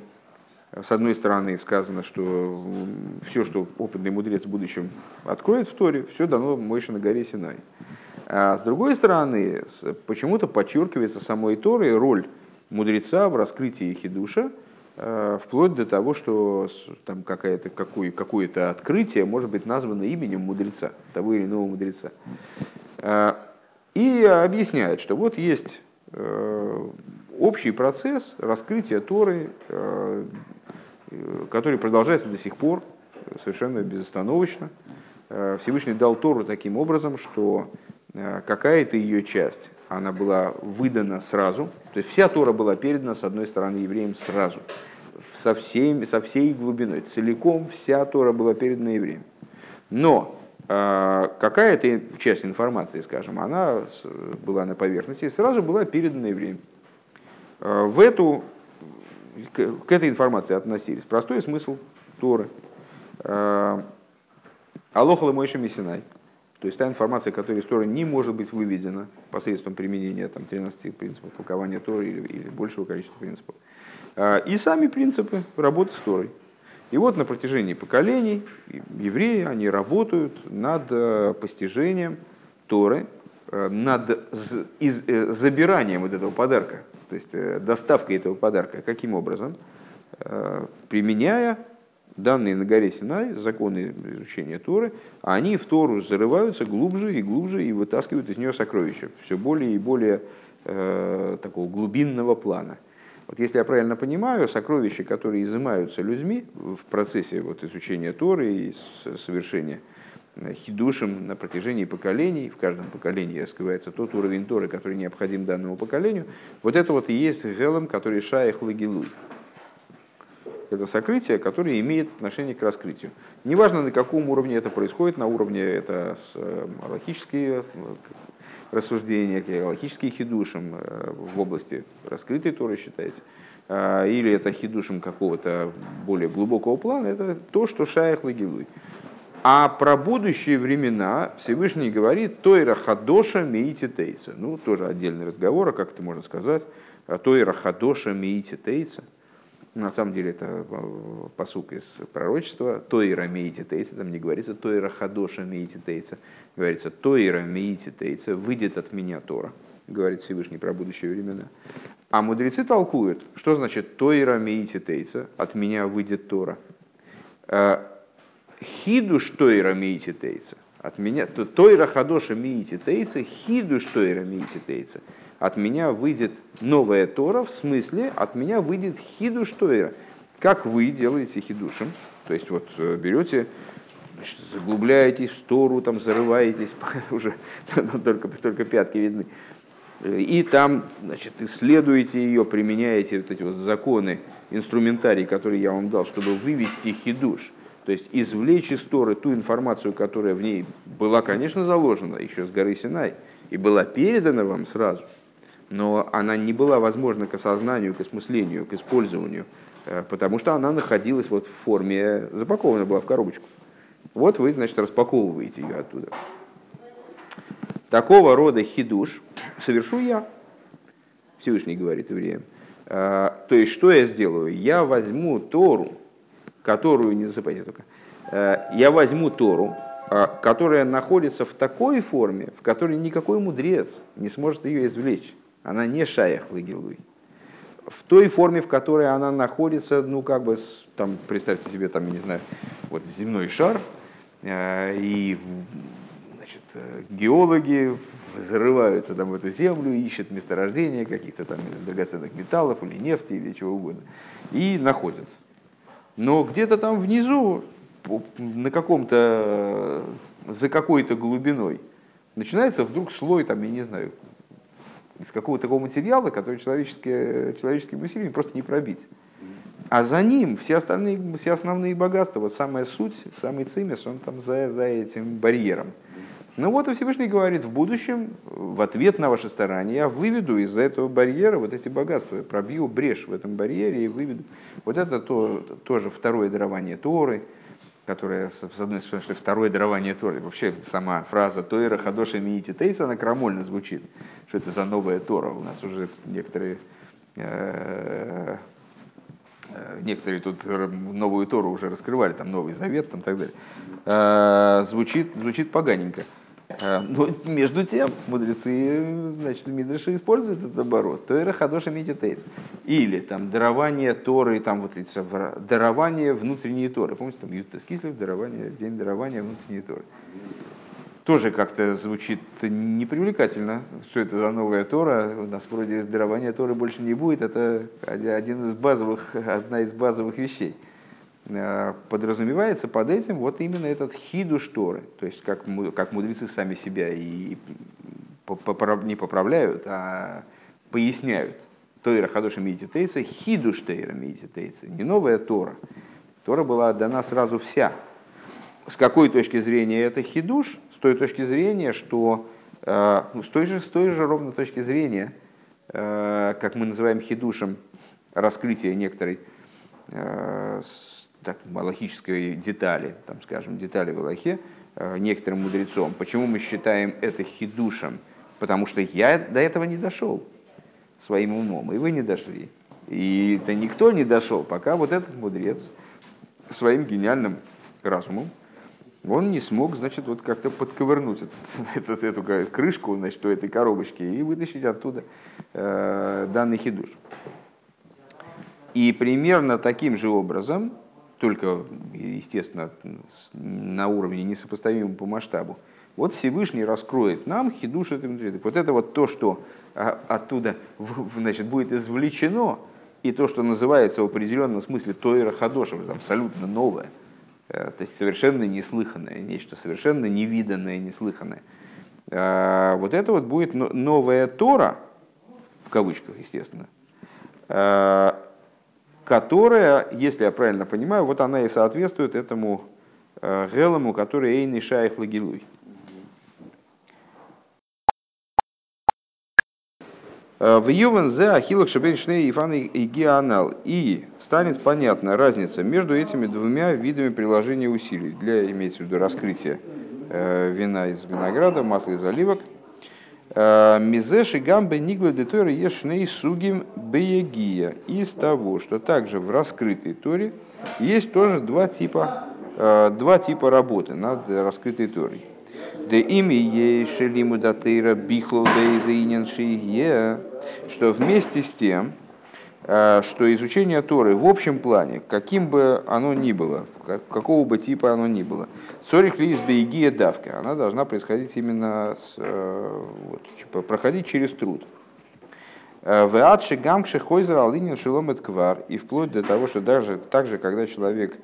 с одной стороны сказано, что все, что опытный мудрец в будущем откроет в Торе, все дано Мойше на горе Синай. А с другой стороны, почему-то подчеркивается самой Торой роль мудреца в раскрытии хидуша – Э, вплоть до того, что там какое-то какое, какое-то открытие может быть названо именем мудреца, того или иного мудреца. Э, и объясняет, что вот есть э, общий процесс раскрытия Торы, который продолжается до сих пор совершенно безостановочно. Всевышний дал Тору таким образом, что какая-то ее часть, она была выдана сразу, то есть вся Тора была передана, с одной стороны, евреям сразу, со, всей, со всей глубиной, целиком вся Тора была передана евреям. Но а, какая-то часть информации, скажем, она была на поверхности и сразу была передана евреям. А, в эту, к этой информации относились простой смысл Торы. А, Алохала Мойша Мессинай. То есть та информация, которая из Торы не может быть выведена посредством применения там, 13 принципов толкования Торы или, или большего количества принципов. И сами принципы работы с Торой. И вот на протяжении поколений евреи, они работают над э, постижением Торы, э, над э, забиранием вот этого подарка, то есть доставкой этого подарка. Каким образом? Применяя данные на горе Синай, законы изучения Торы, они в Тору зарываются глубже и глубже и вытаскивают из нее сокровища все более и более э, такого глубинного плана – вот если я правильно понимаю, сокровища, которые изымаются людьми в процессе вот изучения Торы и совершения э, хидушем на протяжении поколений, в каждом поколении раскрывается тот уровень Торы, который необходим данному поколению, вот это вот и есть гелом, который шаях лагилуй. Это сокрытие, которое имеет отношение к раскрытию. Неважно, на каком уровне это происходит, на уровне это э, логические рассуждения, галактические хидушим э, в области раскрытой Торы считается, а, или это хидушим какого-то более глубокого плана, это то, что шаях лагилуй. А про будущие времена Всевышний говорит Тойра Хадоша Меити Тейца. Ну, тоже отдельный разговор, а как это можно сказать? Тойра Хадоша Меити Тейца – на самом деле это э, посук из пророчества. Тойра мейти тейца, там не говорится Тойра хадоша мейти тейца. Говорится Тойра мейти тейца, выйдет от меня Тора. Говорит Всевышний про будущие времена. А мудрецы толкуют, что значит Тойра мейти тейца, от меня выйдет Тора. Э, хидуш Тойра мейти тейца. От меня, Тойра хадоша мейти тейца, хидуш Тойра мейти тейца от меня выйдет новая Тора, в смысле от меня выйдет хидуш Тойра. Как вы делаете хидушем, то есть вот э, берете, заглубляетесь в Тору, там зарываетесь, уже только, только пятки видны, и там значит, исследуете ее, применяете вот эти вот законы, инструментарий, который я вам дал, чтобы вывести хидуш, то есть извлечь из Торы ту информацию, которая в ней была, конечно, заложена еще с горы Синай, и была передана вам сразу – но она не была возможна к осознанию, к осмыслению, к использованию, э, потому что она находилась вот в форме, запакована была в коробочку. Вот вы, значит, распаковываете ее оттуда. Такого рода хидуш совершу я, Всевышний говорит евреям. Э, то есть, что я сделаю? Я возьму Тору, которую, не засыпайте только, э, я возьму Тору, которая находится в такой форме, в которой никакой мудрец не сможет ее извлечь. Она не шаях лагилуй. В той форме, в которой она находится, ну как бы, там, представьте себе, там, я не знаю, вот земной шар, э, и значит, э, геологи взрываются там в эту землю, ищут месторождения каких-то там драгоценных металлов или нефти или чего угодно, и находят. Но где-то там внизу, на каком-то, за какой-то глубиной, начинается вдруг слой, там, я не знаю, из какого-то такого материала, который человеческие, человеческим усилием просто не пробить. А за ним все остальные, все основные богатства, вот самая суть, самый цимес, он там за, за этим барьером. Ну вот и Всевышний говорит, в будущем, в ответ на ваши старания, я выведу из-за этого барьера вот эти богатства, пробью брешь в этом барьере и выведу. Вот это то, тоже второе дарование Торы, которая, с одной стороны, что второе дарование Торы. Вообще сама фраза «Тойра хадоша миити тейса» она крамольно звучит что это за новая Тора. У нас уже некоторые, э, э, некоторые тут новую Тору уже раскрывали, там Новый Завет там, так далее. Э, звучит, звучит поганенько. Но между тем мудрецы, значит, Мидраши используют этот оборот. Тойра хадоша медитейс. Или там дарование Торы, там вот эти дарование внутренней Торы. Помните, там Ютас Кислев, дарование, день дарования внутренней Торы тоже как-то звучит непривлекательно, что это за новая Тора. У нас вроде дарования Торы больше не будет. Это один из базовых, одна из базовых вещей. А, подразумевается под этим вот именно этот хидуш Торы. То есть как, как мудрецы сами себя и не поправляют, а поясняют. Тойра хадоша медитейца, хидуш тейра медитейца. Не новая Тора. Тора была дана сразу вся, С какой точки зрения это хидуш? С той точки зрения, что ну, с, той же, с той же ровно точки зрения, как мы называем хидушем, раскрытие некоторой так, малахической детали, там, скажем, детали в Аллахе, некоторым мудрецом. Почему мы считаем это хидушем? Потому что я до этого не дошел своим умом, и вы не дошли. И это никто не дошел, пока вот этот мудрец своим гениальным разумом, он не смог, значит, вот как-то подковырнуть этот, эту, эту крышку, значит, у этой коробочки и вытащить оттуда э, данный хидуш. И примерно таким же образом, только, естественно, на уровне несопоставимом по масштабу, вот Всевышний раскроет нам хидуш это Вот это вот то, что а, оттуда значит, будет извлечено, и то, что называется в определенном смысле Тойра Хадошем, абсолютно новое, э, то есть совершенно неслыханное, нечто совершенно невиданное, неслыханное. А, вот это вот будет новая Тора, в кавычках, естественно, э, которая, если я правильно понимаю, вот она и соответствует этому э, Гелому, который Эйни Шайх Лагилуй. В Ювен зе ахилок шабен шней ифан и геанал. И станет понятна разница между этими двумя видами приложения усилий для, имеется в виду, раскрытия э, вина из винограда, масла из оливок. Э, Мизеши гамбе нигла детора ешней сугим беегия. Из того, что также в раскрытой торе есть тоже два типа, э, два типа работы над раскрытой торой. Да ими ей шелиму датейра бихлоу дейзаинен шиге что вместе с тем, что изучение Торы в общем плане, каким бы оно ни было, какого бы типа оно ни было, цорих ли из бейгия давка, она должна происходить именно с, э, вот, типа, проходить через труд. Э, в адше гамкше хойзер алинин шеломет квар, и вплоть до того, что даже так же, когда человек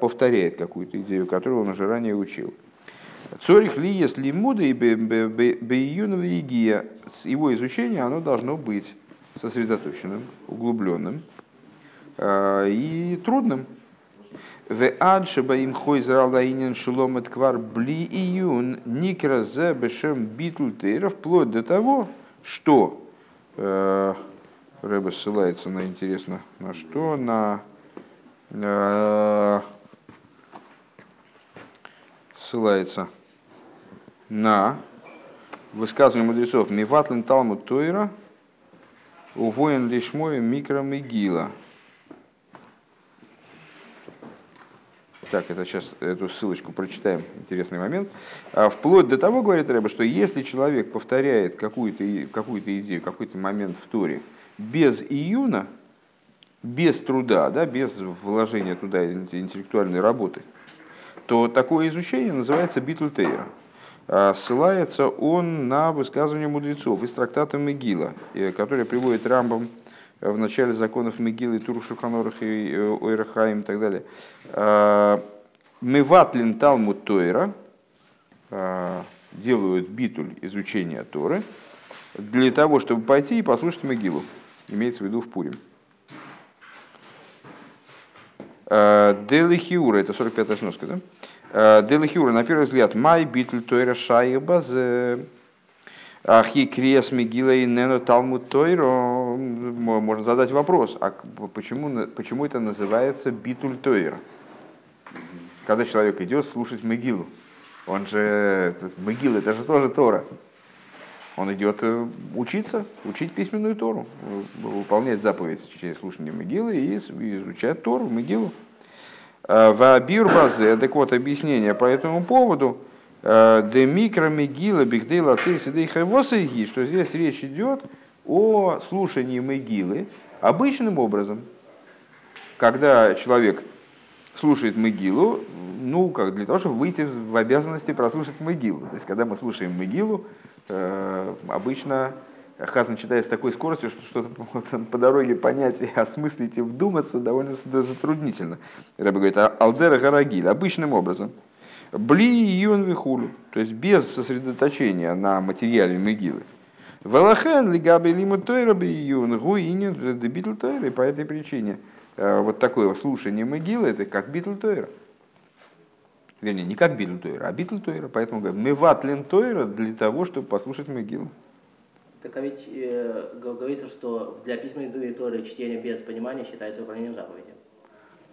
повторяет какую-то идею, которую он уже ранее учил. Цорих ли есть лимуда и бейюнова игия, его изучение оно должно быть сосредоточенным, углубленным э, и трудным. В адше баим хой зралдаинен шуломет квар бли июн никра зе бешем битл вплоть до того, что э, Рэба ссылается на интересно на что, на э, ссылается на высказывание мудрецов «Миватлен Талмуд Тойра, увоен лишмой микром и гила». Так, это сейчас эту ссылочку прочитаем, интересный момент. А вплоть до того, говорит Рэба, что если человек повторяет какую-то какую идею, какой-то момент в Торе без июна, без труда, да, без вложения туда интеллектуальной работы, то такое изучение называется битл тейра. А, ссылается он на высказывание мудрецов из трактата Мегила, который приводит Рамбам в начале законов Мегилы, Туру Шуханорах и э, Ойрахаим и так далее. А, Меватлин Талмуд Тойра а, делают битуль изучения Торы для того, чтобы пойти и послушать Мегилу. Имеется в виду в Пурим. Делихиура, это 45-я сноска, да? Э, Делахиура, на первый взгляд, май битль тойра шайбаз, ахи криес мигила и нено талмуд тойро, можно задать вопрос, а почему, почему это называется битуль тойра? Когда человек идет слушать Мегилу, он же, Мегил это же тоже Тора. Он идет э, учиться, учить письменную Тору, выполнять заповедь через слушание Мегилы и изучать Тору, Мегилу. Э, в базе, так вот, объяснение по этому поводу, э, де микромегила бихдейла цейсидей хайвосайги, что здесь речь идет о слушании Мегилы обычным образом. Когда человек слушает Мегилу, ну, как для того, чтобы выйти в обязанности прослушать Мегилу. То есть, когда мы слушаем Мегилу, э, обычно Хазан читает с такой скоростью, что что-то по дороге понять и осмыслить и вдуматься довольно затруднительно. Рэба говорит, «А алдера гарагиль, обычным образом. Бли юн вихулю, то есть без сосредоточения на материале Мегилы. ולכן לגבי לימוד תורה בעיון הוא ענין דביטול תורה. По этой причине э, вот такое слушание Мегилы, это как ביטול תורה. Вернее, не как ביטול תורה, а ביטול תורה. Поэтому говорим, מבטלין תורה для того, чтобы послушать Мегилу. Так а ведь э, говорится, что для письменной Торы чтение без понимания считается выполнением заповеди.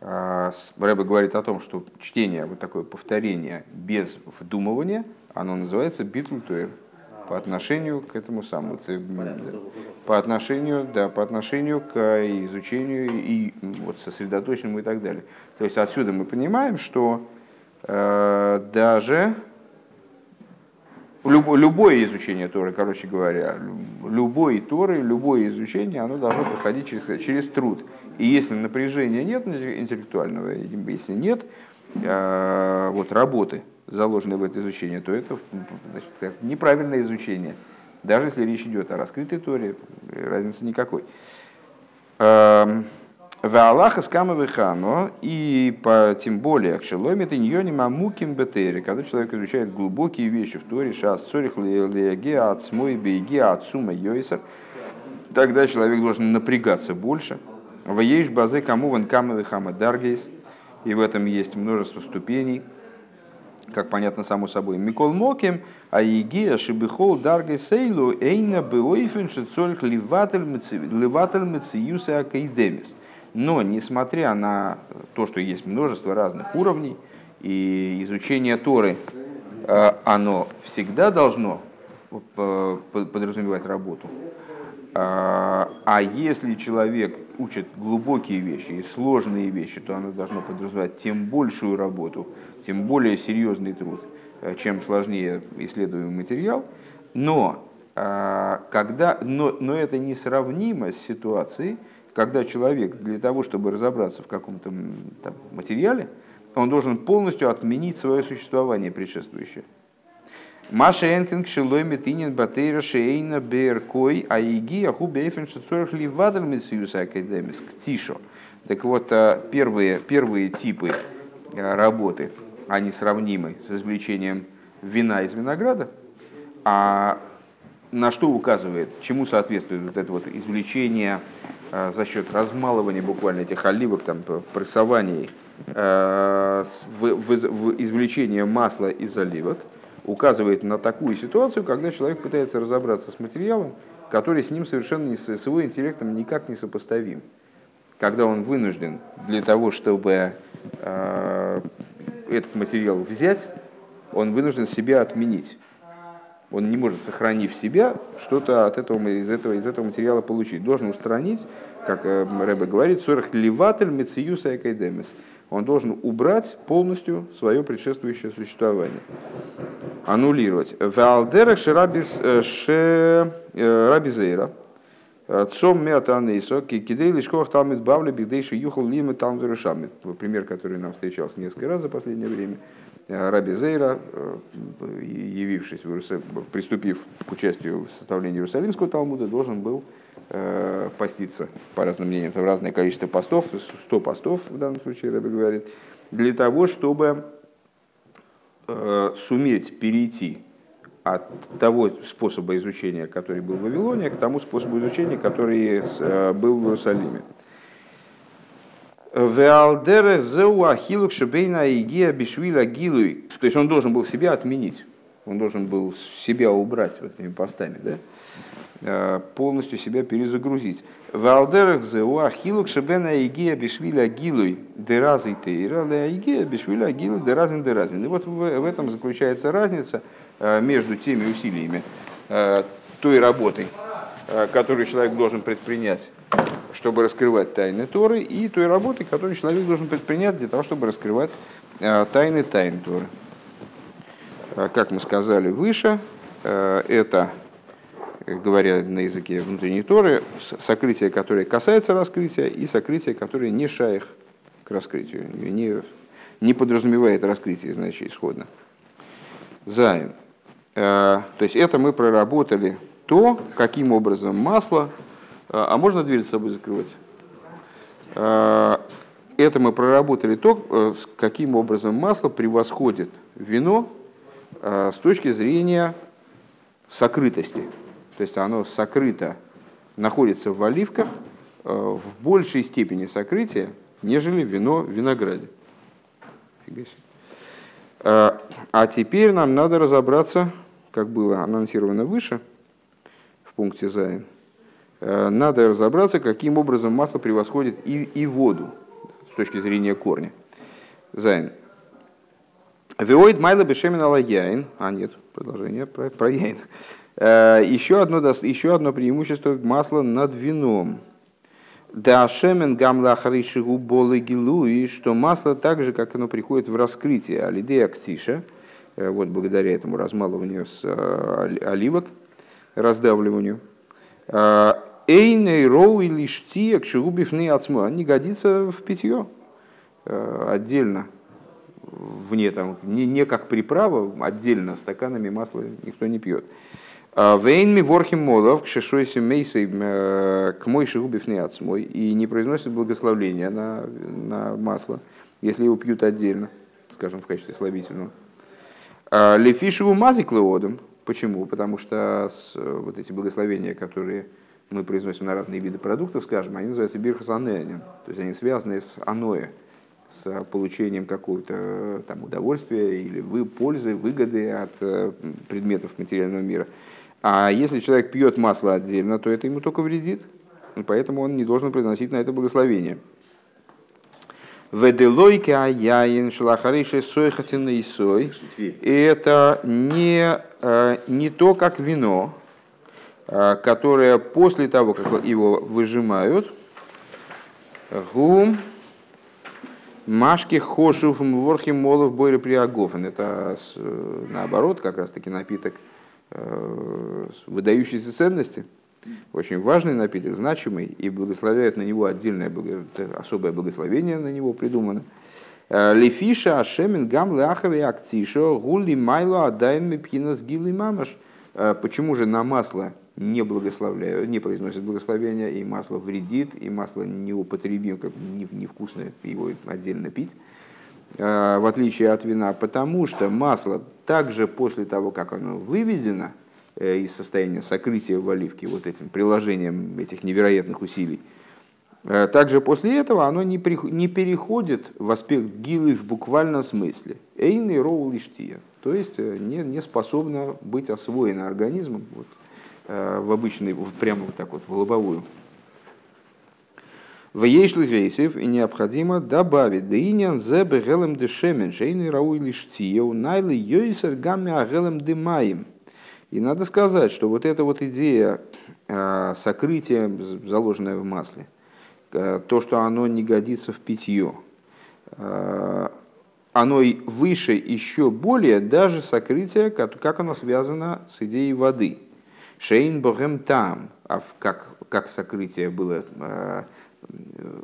А, Рэбе говорит о том, что чтение, вот такое повторение без вдумывания, оно называется битл туэр по отношению к этому самому, по отношению, да, по отношению к изучению и вот сосредоточенному и так далее. То есть отсюда мы понимаем, что э, даже любое, изучение Торы, короче говоря, любой Торы, любое изучение, оно должно проходить через, через труд. И если напряжения нет интеллектуального, если нет э, вот, работы, заложенной в это изучение, то это значит, неправильное изучение. Даже если речь идет о раскрытой Торе, разницы никакой. Эм, в Аллаха скамавихано, и по, тем более, к шеломит и ньони мамуким бетери, когда человек изучает глубокие вещи в Торе, шас цорих леге от смой бейги от сума йойсер, тогда человек должен напрягаться больше. В ейш базе кому ван камавихама даргейс, и в этом есть множество ступеней, как понятно само собой. Микол Моким, а Егия Шибихол Даргай Сейлу Эйна Беойфен Шицорих Ливатель Мециюса Акайдемис. Но, несмотря на то, что есть множество разных уровней, и изучение Торы, э, оно всегда должно подразумевать работу. А, а если человек учит глубокие вещи и сложные вещи, то оно должно подразумевать тем большую работу, тем более серьезный труд, э, чем сложнее исследуемый материал. Но, когда, но, но это несравнимо с ситуацией, когда человек для того, чтобы разобраться в каком-то там, материале, он должен полностью отменить свое существование предшествующее. Маша Энкинг Шилой Метинин Батейра Шейна Беркой Аиги Аху Бейфен Шицорах Ливадр Митсиюса Академис Ктишо. Так вот, э, первые, первые типы э, работы, они сравнимы с извлечением вина из винограда, а на что указывает, чему соответствует вот это вот извлечение за счет размалывания буквально этих оливок, там, прессования их, э, в, в, в извлечение масла из оливок, указывает на такую ситуацию, когда человек пытается разобраться с материалом, который с ним совершенно не, с его интеллектом никак не сопоставим. Когда он вынужден для того, чтобы э, этот материал взять, он вынужден себя отменить он не может, сохранив себя, что-то от этого, из, этого, из этого материала получить. Должен устранить, как э, Рэбе говорит, 40 ливатель мециюса экайдемис. Он должен убрать полностью свое предшествующее существование. Аннулировать. Валдерах шерабис э, э. Цом меатанейсо, кидей лишкох талмит бавли, бигдейши юхал лимы талмит Пример, который нам встречался несколько раз за последнее время. Э, Раби Зейра, э, явившись в Иерусалим, приступив к участию в составлении Иерусалимского Талмуда, должен был э, поститься, по разным мнениям, в разное количество постов, 100 постов в данном случае, Раби говорит, для того, чтобы суметь перейти от того способа изучения, который был в Вавилоне, к тому способу изучения, который был в Иерусалиме. Веалдере зеу ахилук шебейна игия бишвиля гилуй. То есть он должен был себя отменить. Он должен был себя убрать вот этими постами, да? Э, полностью себя перезагрузить. Валдерах зеу ахилук шебейна игия бишвиля гилуй деразы тейра ле игия бишвиля гилуй деразин деразин. И вот в, этом заключается разница э, между теми усилиями э, той работы, которую человек должен предпринять чтобы раскрывать тайны Торы, и той работы, которую человек должен предпринять для того, чтобы раскрывать э, тайны тайн Торы. Э, как мы сказали выше, э, это, говоря на языке внутренней Торы, сокрытие, которое касается раскрытия, и сокрытие, которое не шаях к раскрытию, не, не подразумевает раскрытие, значит, исходно. Зайн. То есть это мы проработали то, каким образом масло а, а можно дверь с собой закрывать? А, это мы проработали то, э, каким образом масло превосходит вино с точки зрения сокрытости. То есть оно сокрыто, находится в оливках э, в большей степени сокрытия, нежели вино в винограде. А теперь нам надо разобраться, как было анонсировано выше, пункте Зайн, надо разобраться, каким образом масло превосходит и, и воду с точки зрения корня. Зайн. Виоид майла бешемин яин. А, нет, продолжение про, про яин. Еще одно, еще одно преимущество масла над вином. Да шемен гамла харишигу болы гилуи, что масло так же, как оно приходит в раскрытие алидея ктиша, э, вот благодаря этому размалыванию с э, оливок, раздавливанию. Э, Эйней роу или штия к шигубифны отсмо, не годится в питье отдельно, вне там, не, не как приправа, отдельно стаканами масла никто не пьет. А, Вейнми ворхим молов к шешойсе мейсой э, к мой шигубив не отсмой и не произносит благословления на, на масло, если его пьют отдельно, скажем, в качестве слабительного. А, Лефишеву мазик леодом. Почему? Потому что с, вот эти благословения, которые мы произносим на разные виды продуктов, скажем, они называются бирхасанеанин, то есть они связаны с аноэ, с получением какого-то там удовольствия или вы, пользы, выгоды от э, предметов материального мира. А если человек пьет масло отдельно, то это ему только вредит. Поэтому он не должен произносить на это благословение. Веделойке аяин шлахариши сой хатина и сой. И это не, э, не то, как вино, э, которое после того, как его выжимают, гум машки хошув ворхи молов бойры приагофен. Это э, наоборот, как раз таки напиток – Э, выдающейся ценности, очень важный напиток, значимый, и благословляют на него отдельное, особое благословение на него придумано. Э, Лефиша Ашемин Гам Лахар и Гули Майло Адайн Мипхинас Гилы Мамаш. Э, почему же на масло не благословляют, не произносят благословения, и масло вредит, и масло неупотребим, как невкусное, его отдельно пить? Э, в отличие от вина, потому что масло также после того, как оно выведено из состояния сокрытия в оливке вот этим приложением этих невероятных усилий, также после этого оно не, переходит в аспект гилы в буквальном смысле. Эйны роу лиштия. То есть не, не способно быть освоено организмом вот, в обычный, прямо вот так вот, в лобовую. В Ейшли Гейсев и необходимо добавить Деинян зе бегелем дешемен шейный рауи лиштиев найли йойсер гамме агелем демаем. И надо сказать, что вот эта вот идея э, сокрытия, заложенная в масле, э, то, что оно не годится в питье, э, оно выше еще более даже сокрытие, как, оно связано с идеей воды. Шейн богем там, а как, как сокрытие было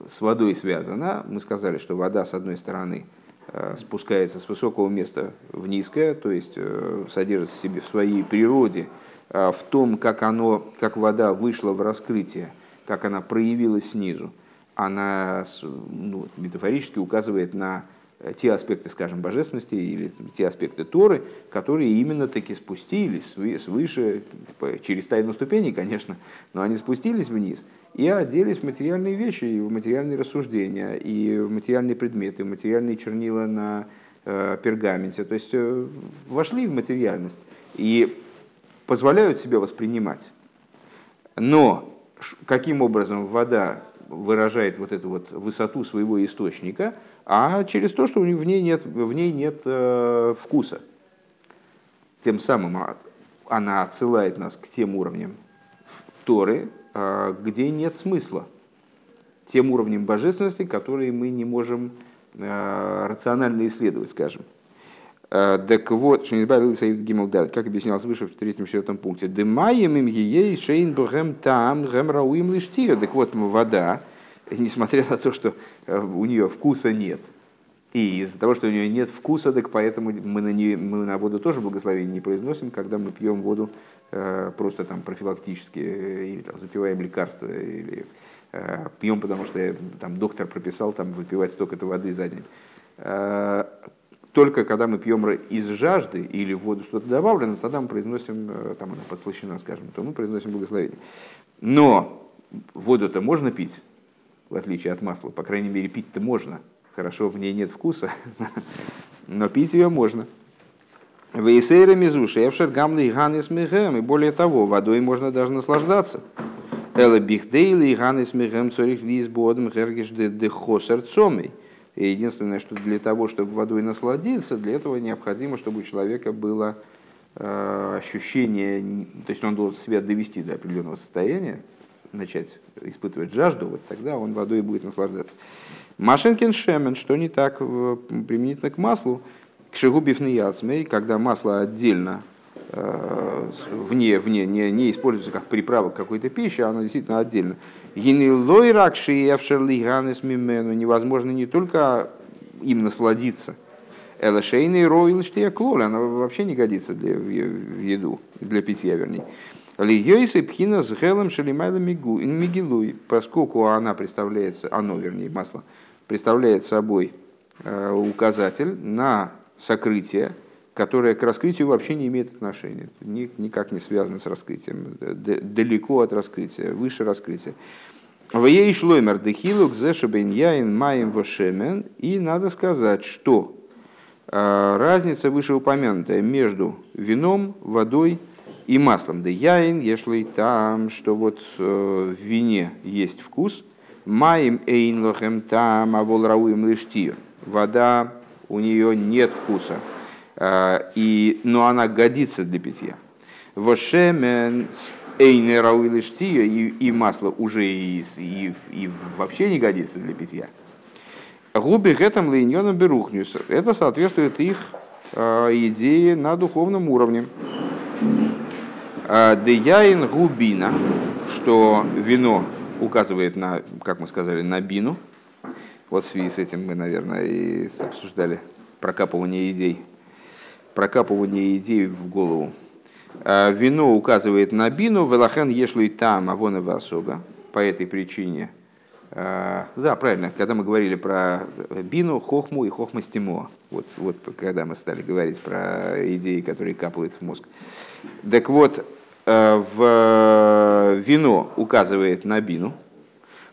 с водой связана. Мы сказали, что вода, с одной стороны, э, спускается с высокого места в низкое, то есть э, содержит в себе в своей природе, э, в том, как, оно, как вода вышла в раскрытие, как она проявилась снизу, она ну, метафорически указывает на Э, те аспекты, скажем, божественности или те аспекты Торы, которые именно таки спустились свыше, через тайну ступени, конечно, но они спустились вниз и оделись в материальные вещи, и в материальные рассуждения, и в материальные предметы, в материальные чернила на э, пергаменте, то есть э, вошли в материальность и позволяют себя воспринимать. Но каким образом вода выражает вот эту вот высоту своего источника – а через то, что в ней нет, в ней нет э, вкуса. Тем самым а, она отсылает нас к тем уровням Торы, э, где нет смысла, тем уровням божественности, которые мы не можем э, рационально исследовать, скажем. Э, так вот, что не избавил Саид Гималдарт, как объяснялось выше в третьем-четвертом пункте. Дымаем им ей шейн бхэм там гэм рауим лиштия. Так вот, вода, несмотря на то, что э, у нее вкуса нет. И из-за того, что у нее нет вкуса, так поэтому мы на, нее, мы на воду тоже благословение не произносим, когда мы пьем воду э, просто там профилактически, э, или там, запиваем лекарства, или э, пьем, потому что там, доктор прописал там, выпивать столько-то воды за день. Только когда мы пьем из жажды или в воду что-то добавлено, тогда мы произносим, э, там она подслащена, скажем, то мы произносим благословение. Но воду-то можно пить, в отличие от масла. По крайней мере, пить-то можно. Хорошо, в ней нет вкуса. но пить ее можно. Вейсейра мизуши, эвшер гамли и ганис михем, и более того, водой можно даже наслаждаться. Эла бихдейли ганис михем цорих лиз бодом гергиш де хосер цомей. И единственное, что для того, чтобы водой насладиться, для этого необходимо, чтобы у человека было э, ощущение, то есть он должен себя довести до определенного состояния, начать испытывать жажду, вот тогда он водой будет наслаждаться. Машинкин шемен, что не так применительно к маслу, к шигубивный яцмей, когда масло отдельно вне, вне не, не используется как приправа к какой-то пищи, а оно действительно отдельно. Невозможно не только им насладиться, Элашейный ройл клоль, она вообще не годится для в еду, для питья, вернее. Льёйсы пхина с гелом шалимайла мигилуй, поскольку она представляется, оно, вернее, масло, представляет собой э, указатель на сокрытие, которое к раскрытию вообще не имеет отношения, никак не связано с раскрытием, далеко от раскрытия, выше раскрытия. В ей шлоймер дехилук зешебен яин маем вошемен. И надо сказать, что э, разница вышеупомянутая между вином, водой и маслом. Да яин, если там, что вот э, в вине есть вкус, Маем эйн лохем там, а волрауем лиштир. Вода, у нее нет вкуса, а, и, но она годится для питья. Вошемен эйн рауи лиштир, и масло уже и, и, и вообще не годится для питья. Губи гэтам лейньоном берухнюс. Это соответствует их а, идее на духовном уровне. А, Деяин губина, что вино указывает на, как мы сказали, на бину. Вот в связи с этим мы, наверное, и обсуждали прокапывание идей. Прокапывание идей в голову. А, вино указывает на бину, велахен ешлу и там, авона васога. По этой причине. А, да, правильно, когда мы говорили про бину, хохму и хохмастимо. Вот, вот когда мы стали говорить про идеи, которые капают в мозг. Так вот, Э, в э, вино указывает на бину,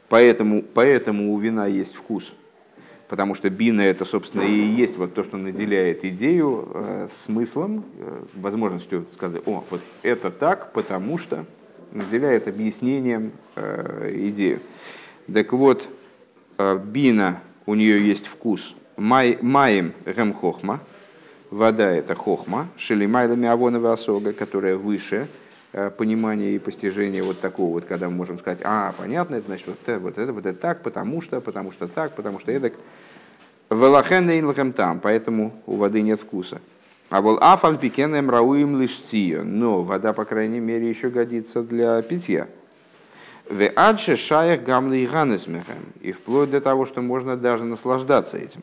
поэтому, поэтому у вина есть вкус. Потому что бина это, собственно, и есть вот то, что наделяет идею э, смыслом, э, возможностью сказать, о, вот это так, потому что наделяет объяснением э, идею. Так вот, э, бина, у нее есть вкус. Май, маем гем хохма, вода это хохма, шелимайлами авонова осога, которая выше, понимание и постижение вот такого вот, когда мы можем сказать, а, понятно, это значит вот это, вот это, вот это так, потому что, потому что так, потому что это. Велахен там, поэтому у воды нет вкуса. А вол афаль пикенем рауим но вода, по крайней мере, еще годится для питья. В адше шаях гамли и ганесмехем. И вплоть до того, что можно даже наслаждаться этим.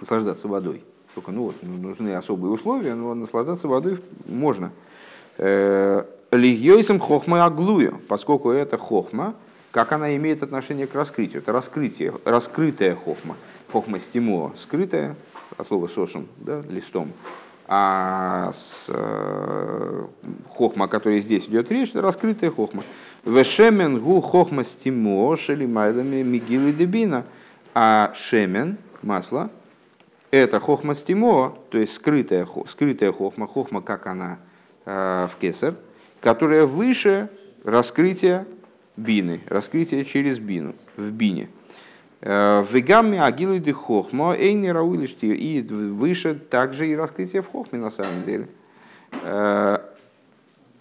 Наслаждаться водой. Только ну, вот, нужны особые условия, но наслаждаться водой можно. Э, Лигьойсом хохма аглую, поскольку это хохма, как она имеет отношение к раскрытию? Это раскрытие, раскрытая хохма. Хохма стимо, скрытая, от слова сошем, да, листом. А с, э, хохма, о которой здесь идет речь, это раскрытая хохма. Вешемен гу хохма стимо шели майлами мигилы дебина. А шемен, масло, это хохма стимо, то есть скрытая, скрытая хохма, хохма, как она в кесар, которая выше раскрытия бины, раскрытия через бину, в бине. Э, в гамме агилы де хохма, эйни рауилишти, и выше также и раскрытие в хохме на самом деле. Э,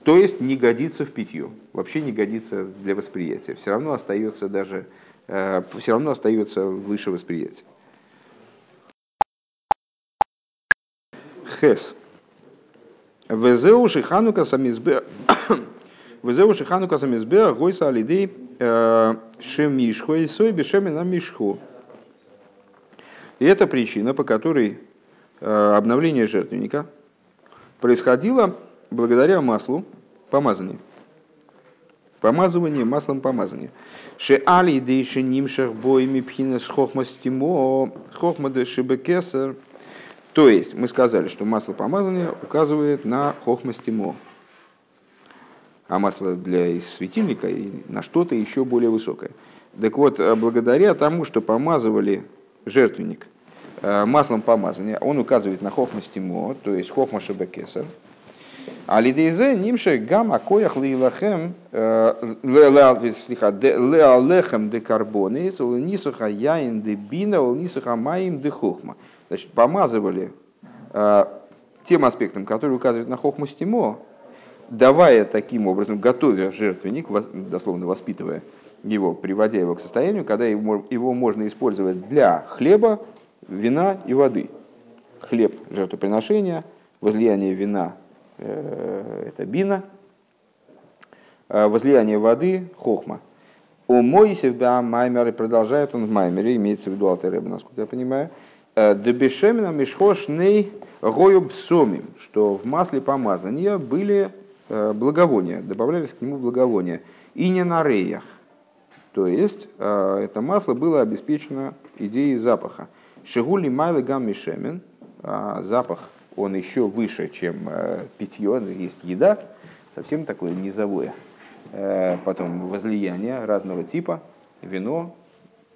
то есть не годится в питье, вообще не годится для восприятия. Все равно остается даже, все равно остается выше восприятия. Хес. Везеу шиханука самизбе... Везеу шиханука самизбе гойса алидей шемишхо и сой бешемина мишхо. И это причина, по которой э, обновление жертвенника происходило благодаря маслу помазания. Помазывание маслом помазания. Ше али дейши нимшах бойми пхинес хохмастимо хохмады шибекесер – то есть мы сказали, что масло помазания указывает на хохмастимо, а масло для светильника и на что-то еще более высокое. Так вот, благодаря тому, что помазывали жертвенник маслом помазания, он указывает на хохма стимо, то есть хохма шебекесар. А лидейзе нимше гам акоях лилахем леалехем де карбонис, нисуха яин де бина, нисуха маим де хохма. Значит, помазывали тем аспектом, который указывает на хохму стимо, давая таким образом, готовя жертвенник, дословно воспитывая его, приводя его к состоянию, когда его, его можно использовать для хлеба, вина и воды. Хлеб – жертвоприношения, возлияние вина э, – это бина, а возлияние воды – хохма. У Моисев Маймер, продолжает он в Маймере, имеется в виду Алтереба, насколько я понимаю, «Э, Дебешемина мишхошный гоюб сомим, что в масле помазания были э, благовония, добавлялись к нему благовония, и не на реях. То есть э, это масло было обеспечено идеей запаха. Шигули майлы гам мишемен, а запах он еще выше, чем э, питье, есть еда, совсем такое низовое. Потом возлияние разного типа, вино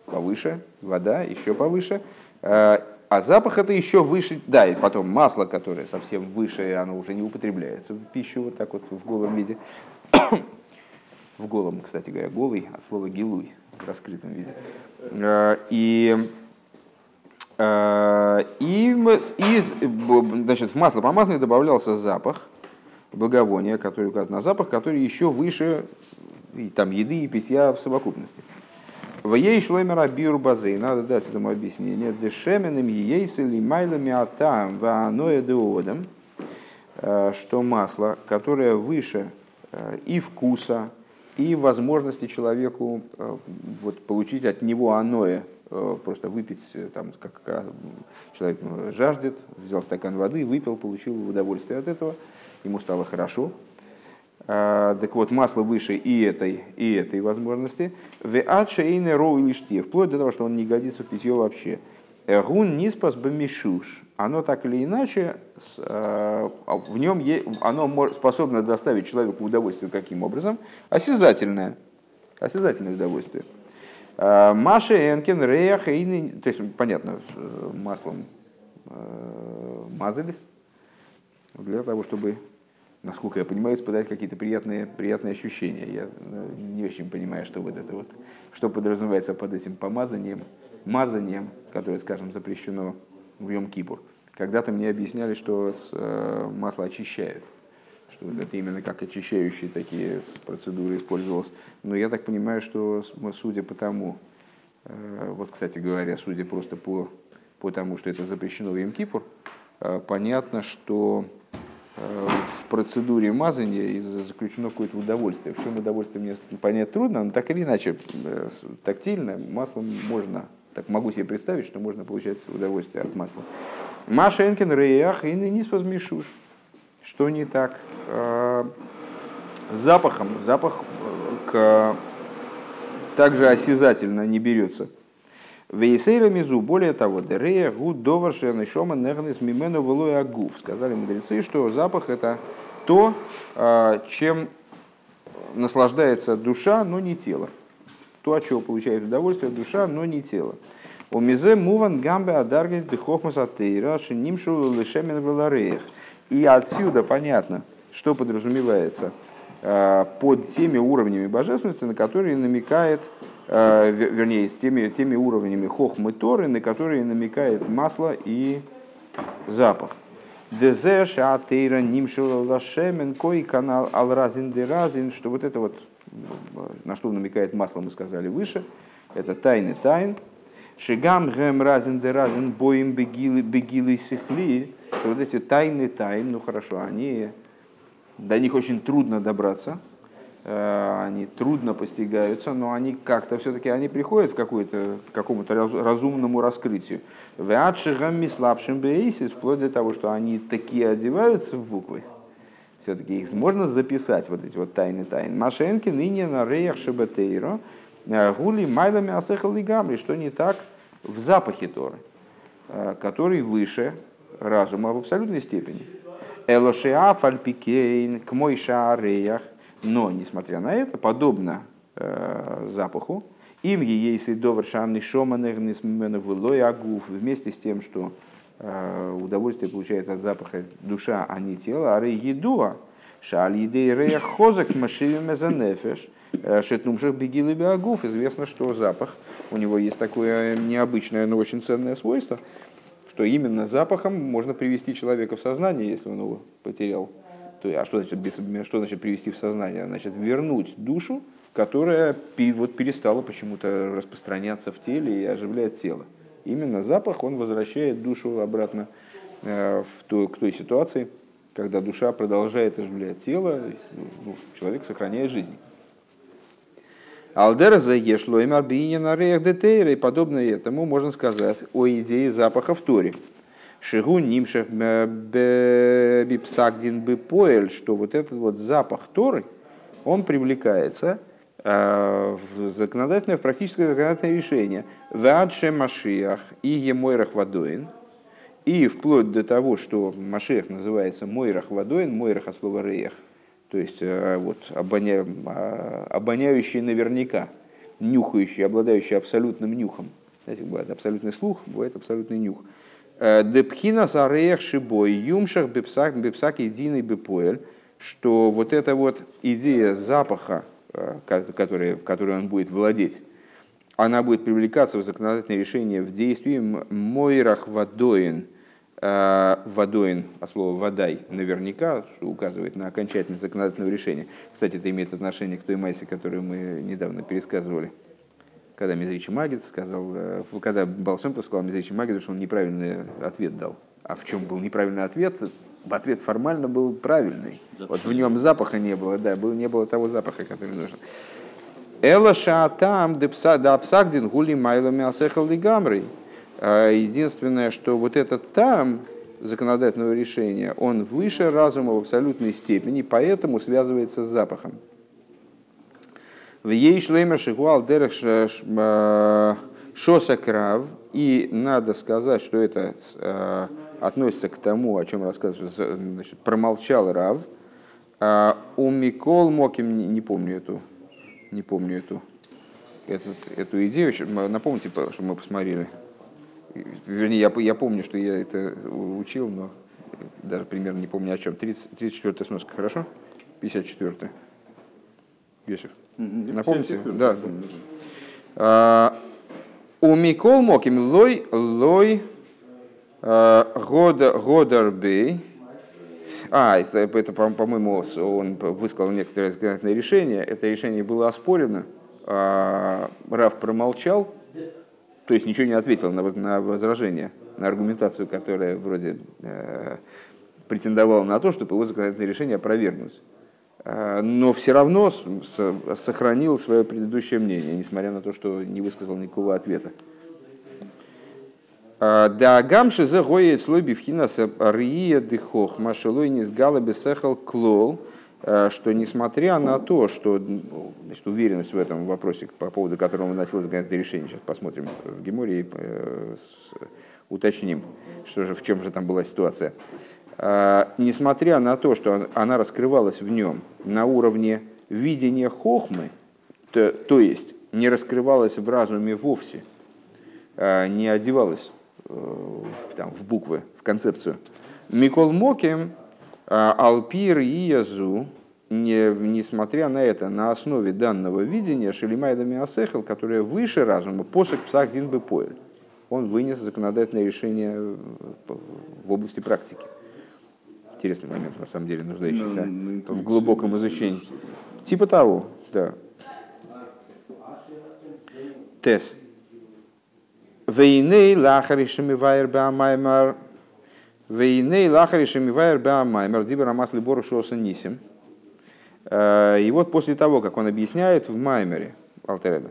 повыше, вода еще повыше. А запах это еще выше, да, и потом масло, которое совсем выше, оно уже не употребляется в пищу вот так вот в голом виде. в голом, кстати говоря, голый от слова гилуй в раскрытом виде. А, и, а, и, и значит, в масло помазанное добавлялся запах, благовония, который указан на запах, который еще выше и, там, еды и питья в совокупности. В ей шлоймер абиру базы, надо дать этому объяснение. Дешеменным ейсели майлами атам ваноя деодам, э, что масло, которое выше э, и вкуса, и возможности человеку э, вот, получить от него аное, просто выпить, там, как человек жаждет, взял стакан воды, выпил, получил удовольствие от этого, ему стало хорошо, так вот, масло выше и этой, и этой возможности. Веатшейне роу и лиште, вплоть до того, что он не годится в питье вообще. Гун ниспас бамишуш. Оно так или иначе, а, в нем оно способно доставить человеку удовольствие каким образом? Осязательное. Осязательное удовольствие. Маша Энкин, Рея, Хейны, то есть, понятно, маслом мазались для того, чтобы насколько я понимаю, испытать какие-то приятные, приятные ощущения. Я э, не очень понимаю, что вот это вот, что подразумевается под этим помазанием, мазанием, которое, скажем, запрещено в Йом-Кипур. Когда-то мне объясняли, что э, масло очищает, что это именно как очищающие такие процедуры использовалось. Но я так понимаю, что судя по тому, э, вот, кстати говоря, судя просто по, по тому, что это запрещено в Йом-Кипур, понятно, что в процедуре мазания заключено какое-то удовольствие. В чем удовольствие мне понять трудно, но так или иначе, э, тактильно маслом можно, так могу себе представить, что можно получать удовольствие от масла. Маша Энкин Рейах и не спазмишуш. Что не так? Э, запахом. Запах к... также осязательно не берется. Вейсейра мизу, более того, дерея гуд доваршен и шома нернес мимену вылой агув. Сказали мудрецы, что запах это то, а, чем наслаждается душа, но не тело. То, от чего получает удовольствие душа, но не тело. У мизе муван гамбе адаргес дыхохмас атеира шинимшу лишемен велареях. И отсюда понятно, что подразумевается а, под теми уровнями божественности, на которые намекает вернее, с теми, теми уровнями хохмы Торы, на которые намекает масло и запах. Дезеш атеира нимшула лашемен кой канал ал разин де разин, что вот это вот, на что намекает масло, мы сказали выше, это тайны тайн. Шигам гэм разин де разин боим бегилы бегилы сихли, что вот эти тайны тайн, ну хорошо, они, до них очень трудно добраться, Э, они трудно постигаются, но они как-то все-таки они приходят в какую-то, к какому-то разумному раскрытию. Веатшигам слабшим бейсис, вплоть до того, что они такие одеваются в буквы. Все-таки их можно записать, вот эти вот тайны тайн. Машенки ныне на реях шебетейро, э, гули майлами асехал и гамри, что не так в запахе Торы, э, который выше разума в абсолютной степени. Элошиа фальпикейн к мой шаареях, но, несмотря на это, подобно э, запаху, Им ейсы довар шамный шоманных несменных вылой агуф, вместе с тем, что э, удовольствие получает от запаха душа, а не тело, а едуа, шаль едей рея хозак машивим мезанефеш, шетнумших бегилы агуф. Известно, что запах, у него есть такое необычное, но очень ценное свойство, что именно запахом можно привести человека в сознание, если он его потерял. А что значит, без, что значит привести в сознание? Значит, вернуть душу которая вот перестала почему-то распространяться в теле и оживляет тело. Именно запах, он возвращает душу обратно э, в ту, к той ситуации, когда душа продолжает оживлять тело, ну, человек сохраняет жизнь. Алдера заешло им арбине на реях детейра, и подобное этому можно сказать о идее запаха в Торе. Шигу нимшах бипсагдин бипоэль, что вот этот вот запах Торы, он привлекается – Э, в законодательное, в практическое законодательное решение. Вадше Машиах и Емойрах Вадоин. И вплоть до того, что Машиах называется Мойрах Вадоин, Мойрах от слова Реях, то есть э, вот, обоня, а, обоняющий наверняка, нюхающий, обладающий абсолютным нюхом. Знаете, бывает абсолютный слух, бывает абсолютный нюх. Э, Депхина Зареях Шибой, Юмшах Бепсак, Бепсак Единый Бепоэль, что вот эта вот идея запаха, Э, который, которой он будет владеть, она будет привлекаться в законодательное решение в действии Мойрах Вадоин. Э, Вадоин, от слова водай, наверняка, что указывает на окончательность законодательного решения. Кстати, это имеет отношение к той массе, которую мы недавно пересказывали. Когда Мизричи Магид сказал, э, когда Балсемтов сказал Мизричи Магиду, что он неправильный ответ дал. А в чем был неправильный ответ? ответ формально был правильный. Вот в нем запаха не было, да, был, не было того запаха, который нужен. Эла шаатам да псагдин гули майлами асехал гамрой. А, единственное, что вот этот там законодательного решения, он выше разума в абсолютной степени, поэтому связывается с запахом. В ей шлеймер шигуал дерех шосакрав, и надо сказать, что это относится к тому, о чем рассказывает, значит, промолчал Рав. А у Микол Моким, не помню эту, не помню эту, эту, эту идею. Напомните, что мы посмотрели. Вернее, я, я помню, что я это учил, но даже примерно не помню о чем. 30, 34 сноска, хорошо? 54 Йосиф. Напомните? Да, да. А, у Микол Моким лой, лой Годербей. А, это, это по-моему, он высказал некоторое законодательное решение. Это решение было оспорено. А Раф промолчал, то есть ничего не ответил на, на возражение, на аргументацию, которая вроде э, претендовала на то, чтобы его законодательное решение опровергнуть. Э, но все равно сохранил свое предыдущее мнение, несмотря на то, что не высказал никакого ответа. Да гамши за гоет слой бифхинас рия дыхох машелой не сгала бесехал клол, э, что несмотря на то, что значит, уверенность в этом вопросе, по поводу которого выносилось законодательное решение, сейчас посмотрим в Геморе и э, уточним, что же, в чем же там была ситуация. Э, несмотря на то, что она раскрывалась в нем на уровне видения хохмы, то, то есть не раскрывалась в разуме вовсе, не одевалась в, там, в буквы, в концепцию. Микол Моким, а, Алпир и Язу, не, несмотря на это, на основе данного видения Шелимайда Миасехал, которое выше разума, посок псах дин бепоэль, он вынес законодательное решение в области практики. Интересный момент, на самом деле, нуждающийся в глубоком изучении. Типа того, да. Тес. Вейней лахари шамивайр баамаймар. Вейней лахари шамивайр баамаймар. Дибер амас либору шоса нисим. Э, и вот после того, как он объясняет в Маймере, Алтереда,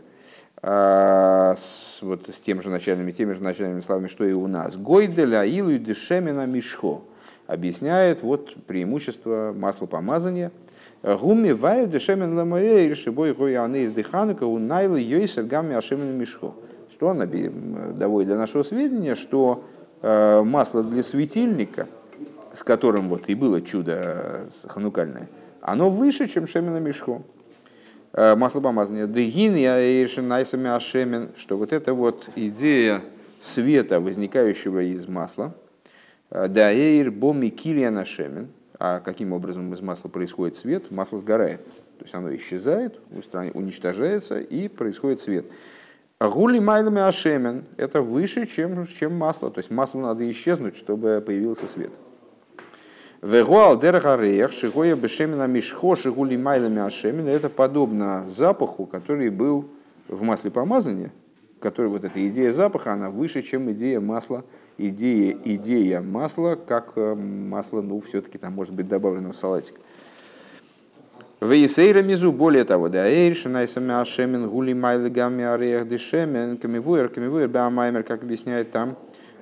э, с, вот с тем же начальными, теми же начальными словами, что и у нас. Гойделя илу дешемина мишхо. Объясняет вот преимущество масла помазания. Гуми ваю дешемен ламаэ решибой гояны из дыханука у найлы йойсер гамми ашемина мишхо что он доводит для нашего сведения, что э, масло для светильника, с которым вот и было чудо э, ханукальное, оно выше, чем шемена мешко. масло помазания. Дегин я ашемен, что вот эта вот идея света, возникающего из масла, даэйр боми килиана шемен, а каким образом из масла происходит свет? Масло сгорает. То есть оно исчезает, уничтожается и происходит свет. Гули майлами ашемен – это выше, чем, чем масло. То есть маслу надо исчезнуть, чтобы появился свет. Вегуал дергареях шигоя бешемина мишхо шигули майлами ашемен – это подобно запаху, который был в масле помазания, который вот эта идея запаха, она выше, чем идея масла, идея, идея масла, как э, масло, ну, все-таки там может быть добавлено в салатик. Вейсейра мизу, более того, да, эйр, шинайсами ашемен, гули майлы гамми ареях дешемен, как объясняет там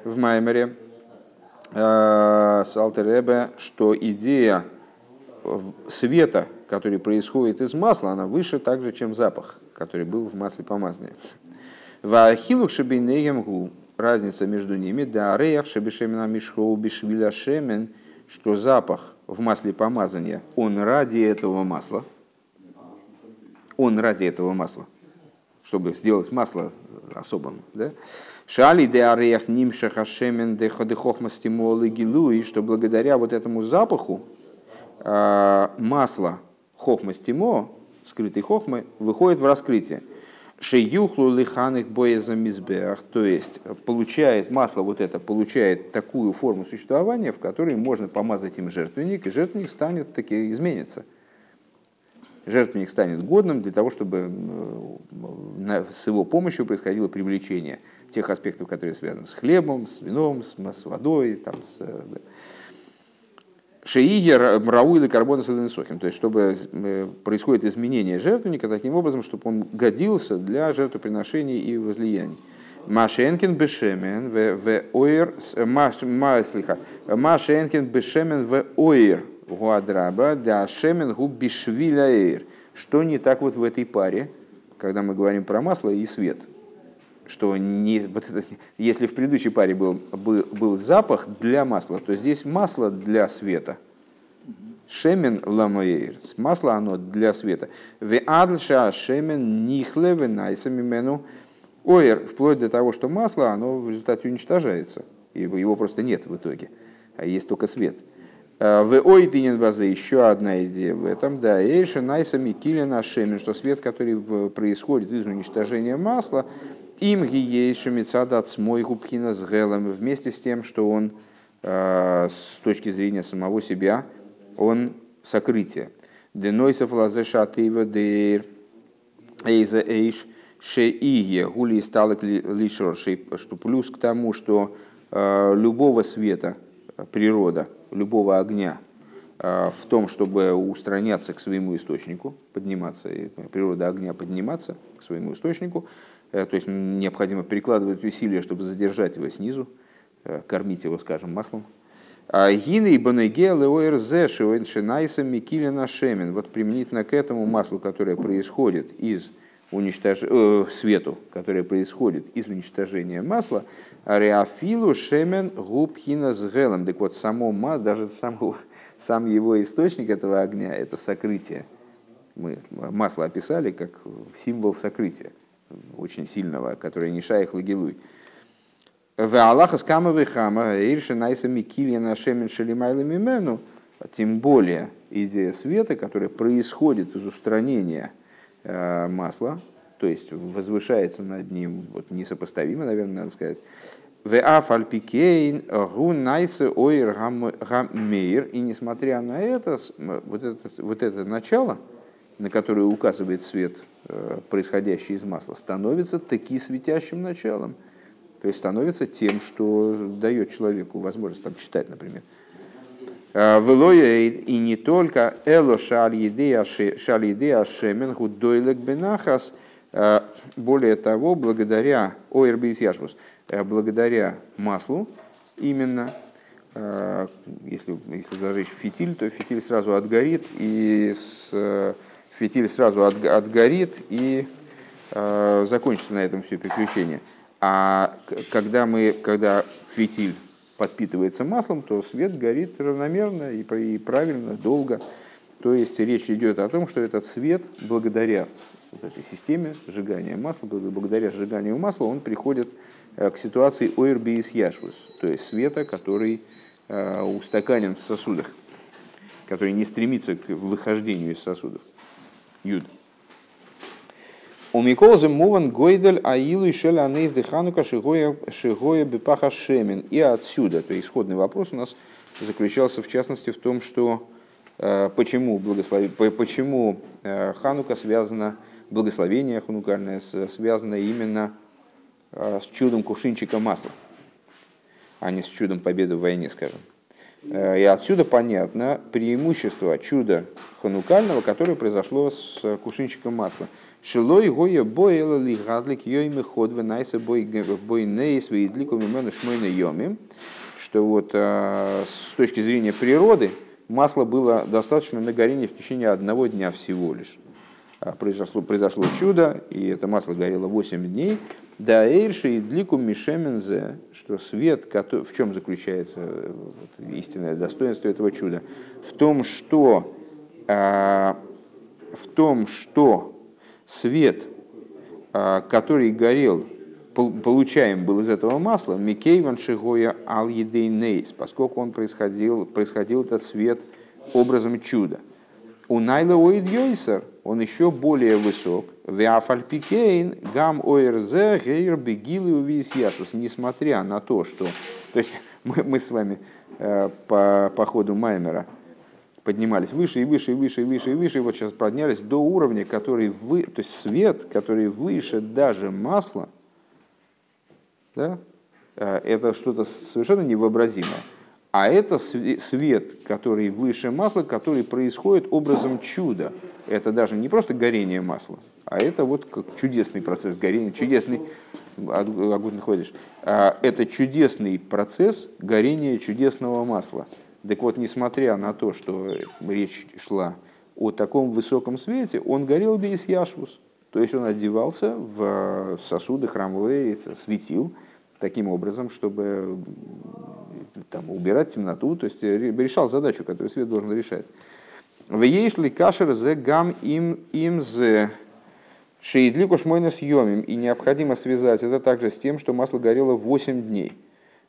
в маймере э, с Алтеребе, что идея света, который происходит из масла, она выше также, чем запах, который был в масле помазания. Вахилух шабинеем гу, разница между ними, да, ареях шабишемена мишхоу бишвиля шемен, что запах в масле помазания, он ради этого масла, он ради этого масла, чтобы сделать масло особым, да? Шали де ареях нимша хашемен де ходехохмастимолы гилуи, что благодаря вот этому запаху а, масло хохмастимо, скрытой хохмы, выходит в раскрытие. Шеюхлу лиханых боеза мизбеах, то есть получает масло вот это, получает такую форму существования, в которой можно помазать им жертвенник, и жертвенник станет таки изменится. Жертвенник станет годным для того, чтобы с его помощью происходило привлечение тех аспектов, которые связаны с хлебом, с вином, с, водой, там, с, Шеигер мрауил и карбона сохим, то есть чтобы э, происходит изменение жертвенника таким образом, чтобы он годился для жертвоприношений и возлияний. Машенкин бешемен в оир маслиха. Машенкин бешемен в оир гуадраба да шемен гу бишвиляэйр. Что не так вот в этой паре, когда мы говорим про масло и свет? Что не, вот это, если в предыдущей паре был, был, был запах для масла, то здесь масло для света. Шемен ламоэйр. Масло оно для света. Ве адлша шемен нихле венайсамимену ойр. Вплоть до того, что масло оно в результате уничтожается. Его, его просто нет в итоге. А есть только свет. «Э, в ойдинен базы еще одна идея в этом, да, эйша найсами килина шемен, что свет, который происходит из уничтожения масла, им гиейшу мецадат мой губхина с гелом, вместе с тем, что он э, с точки зрения самого себя, он сокрытие. Денойсов лазеша тыва дейр эйза эйш шеие гули сталок лишор, что плюс к тому, что э, любого света природа, любого огня э, в том, чтобы устраняться к своему источнику, подниматься, природа огня подниматься к своему источнику, Э, то есть необходимо прикладывать усилия, чтобы задержать его снизу, э, кормить его, скажем, маслом. А гины и банегел ОРЗ шиоиншинайса микилина шемен. Вот применительно к этому маслу, которое происходит из уничтож... э, свету, которое происходит из уничтожения масла, ариафилу шемен губхина с гелом. Так вот, само масло, даже сам, сам его источник этого огня, это сокрытие. Мы масло описали как символ сокрытия очень сильного, который не шаях лагилуй. В Аллаха с камовой хама, Ирши Найса Микилья на Шемен Шалимайла Мимену, тем более идея света, которая происходит из устранения э, масла, то есть возвышается над ним, вот несопоставимо, наверное, надо сказать, ואף על פי כן הוא נעשה אור המאיר. И несмотря на это, вот это, вот это начало, на которое указывает свет, э, происходящий из масла, становится таки светящим началом. То есть становится тем, что дает человеку возможность там, читать, например. «Э, ולא עוד и не только אלא שעל ידי השמן הוא דולק בנחת, э, более того, благодаря ойрбис яшмус, благодаря маслу именно, если, если зажечь фитиль, то фитиль сразу отгорит и с фитиль сразу от, отгорит и э, закончится на этом все приключение. А когда, мы, когда фитиль подпитывается маслом, то свет горит равномерно и, и правильно, долго. То есть речь идет о том, что этот свет, благодаря вот этой системе сжигания масла, благодаря сжиганию масла, он приходит к ситуации ойрбиис яшвус, то есть света, который устаканен в сосудах, который не стремится к выхождению из сосудов. Юд. У Миколза Муван Гойдель Аилу и Шеля Анейс Деханука Шигоя Бепаха Шемин. И отсюда, то есть исходный вопрос у нас заключался в частности в том, что э, почему, благослови, почему э, Ханука связана, благословение ханукальное связано именно э, с чудом кувшинчика масла, а не с чудом победы в войне, скажем. И отсюда понятно преимущество чуда ханукального, которое произошло с кувшинчиком масла. Шилой гоя боела ли гадлик йойми ход венайса бой нейс вейдлику мимену шмойна йоми, что вот э, с точки зрения природы масло было достаточно на горение в течение одного дня всего лишь. А произошло, произошло чудо, и это масло горело 8 дней. Да эйрши и длику мишемензе, что свет, в чем заключается вот, истинное достоинство этого чуда? В том, что, э, в том, что свет, а, который горел, получаем был из этого масла, מכיוון שהיה על נס, поскольку он происходил, происходил этот свет образом чуда. הוא נעלה עוד יותר он еще более высок. ואף על פי כן גם אור זה האיר בגילוי ובהתיישבות. Несмотря на то, что... То есть мы, мы с вами э, по, по ходу Маймера поднимались выше и выше и выше и выше и выше, и вот сейчас поднялись до уровня, который вы, то есть свет, который выше даже масла, да, э, это что-то совершенно невообразимое. А это свет, который выше масла, который происходит образом чуда. Это даже не просто горение масла, а это вот как чудесный процесс горения, чудесный, огонь находишь, а это чудесный процесс горения чудесного масла. Так вот, несмотря на то, что речь шла о таком высоком свете, он горел без яшвус. То есть он одевался в сосуды храмовые, светил таким образом, чтобы там, убирать темноту, то есть решал задачу, которую свет должен решать. В ли кашер зе гам им им зе шейдлику шмойна съемим. И необходимо связать это также с тем, что масло горело 8 дней.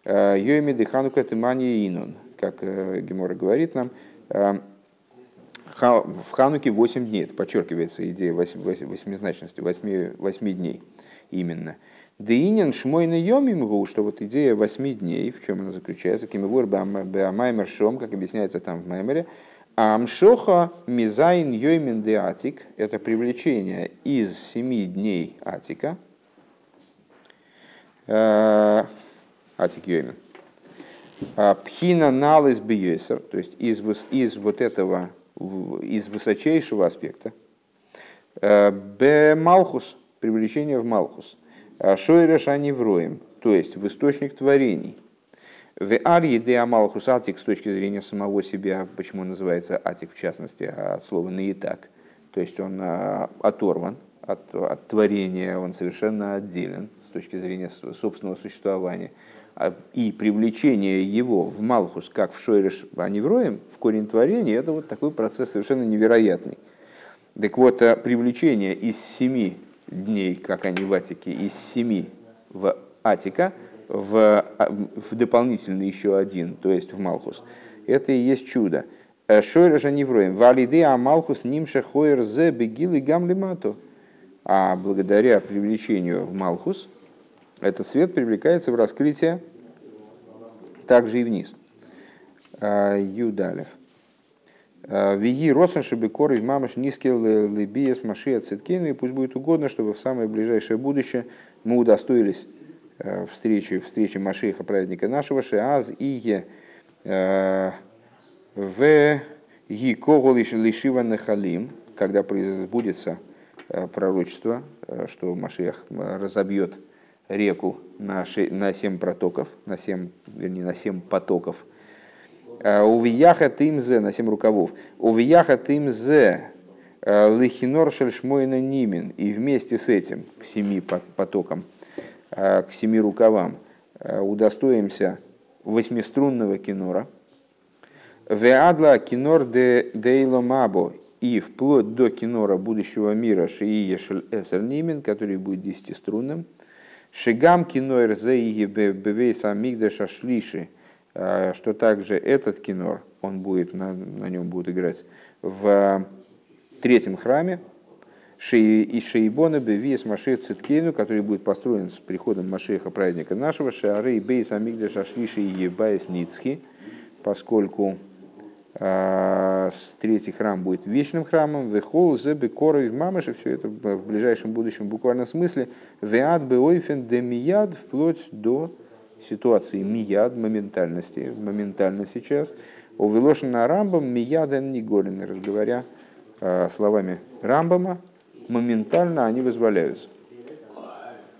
Э, Йоми дыханука тымани инун как э, Гемора говорит нам, э, в Хануке 8 дней, это подчеркивается идея восьмизначности, 8, 8 дней именно. Деинин шмойна йомимгу, что вот идея 8 дней, в чем она заключается, кимевур беамаймер как объясняется там в Маймере, Амшоха мизайн йоймин де атик, это привлечение из семи дней атика, э, атик йоймин, а, пхина налыс бьесер, то есть из, из вот этого, из высочайшего аспекта, э, б малхус, привлечение в малхус, а, шойреш аневроем, то есть в источник творений. В арье де амалхус атик с точки зрения самого себя, почему называется атик в частности, от слова наитак, то есть он а, оторван от, от творения, он совершенно отделен с точки зрения собственного существования – а, и привлечение его в Малхус, как в Шойреш Аневроем, в корень творения, это вот такой процесс совершенно невероятный. Так вот, а, привлечение из семи дней, как они в Атике, из семи в Атика, в, а, в дополнительный еще один, то есть в Малхус, это и есть чудо. Э, Шойреш Аневроем, валиды Амалхус нимша хойер зе бегилы гамлимату. А благодаря привлечению в Малхус, этот свет привлекается в раскрытие также и вниз. А, Юдалев. А, Виги Росан Шабикор и Мамаш Нискел Либиес Машия Циткейну, и пусть будет угодно, чтобы в самое ближайшее будущее мы удостоились встречи, встречи Машиха, праведника нашего, Шиаз и Е в Гикогол Лишива Нахалим, когда сбудется пророчество, что Машиах разобьет реку на, на 7 протоков, на 7, вернее, на 7 потоков. Увияха тимзе, на 7 рукавов. Увияха тимзе лихинор шельшмойна нимин. И вместе с этим, к семи потокам, к семи рукавам, удостоимся восьмиструнного кинора. Веадла кинор де дейло мабо. И вплоть до кинора будущего мира שיהיה של עשר נימין, который будет десятиструнным. שגם כינור זה יהיה בבית המקדש השלישי. Что также этот кинор, он будет, на, на нем будет играть в третьем храме, и שיבנה בביאת משיח צדקנו, который будет построен с приходом Машеха, праведника нашего, שהרי בית המקדש השלישי יהיה בית נצחי, поскольку э, третий храм будет вечным храмом, Вехол Зебе Коров Мамаши, все это в ближайшем будущем буквальном смысле, Веад Беойфен Демияд, вплоть до ситуации мияд, моментальности, моментально сейчас, Увелошен Рамбам Мияден Ниголин, разговоря словами Рамбама, моментально они вызволяются.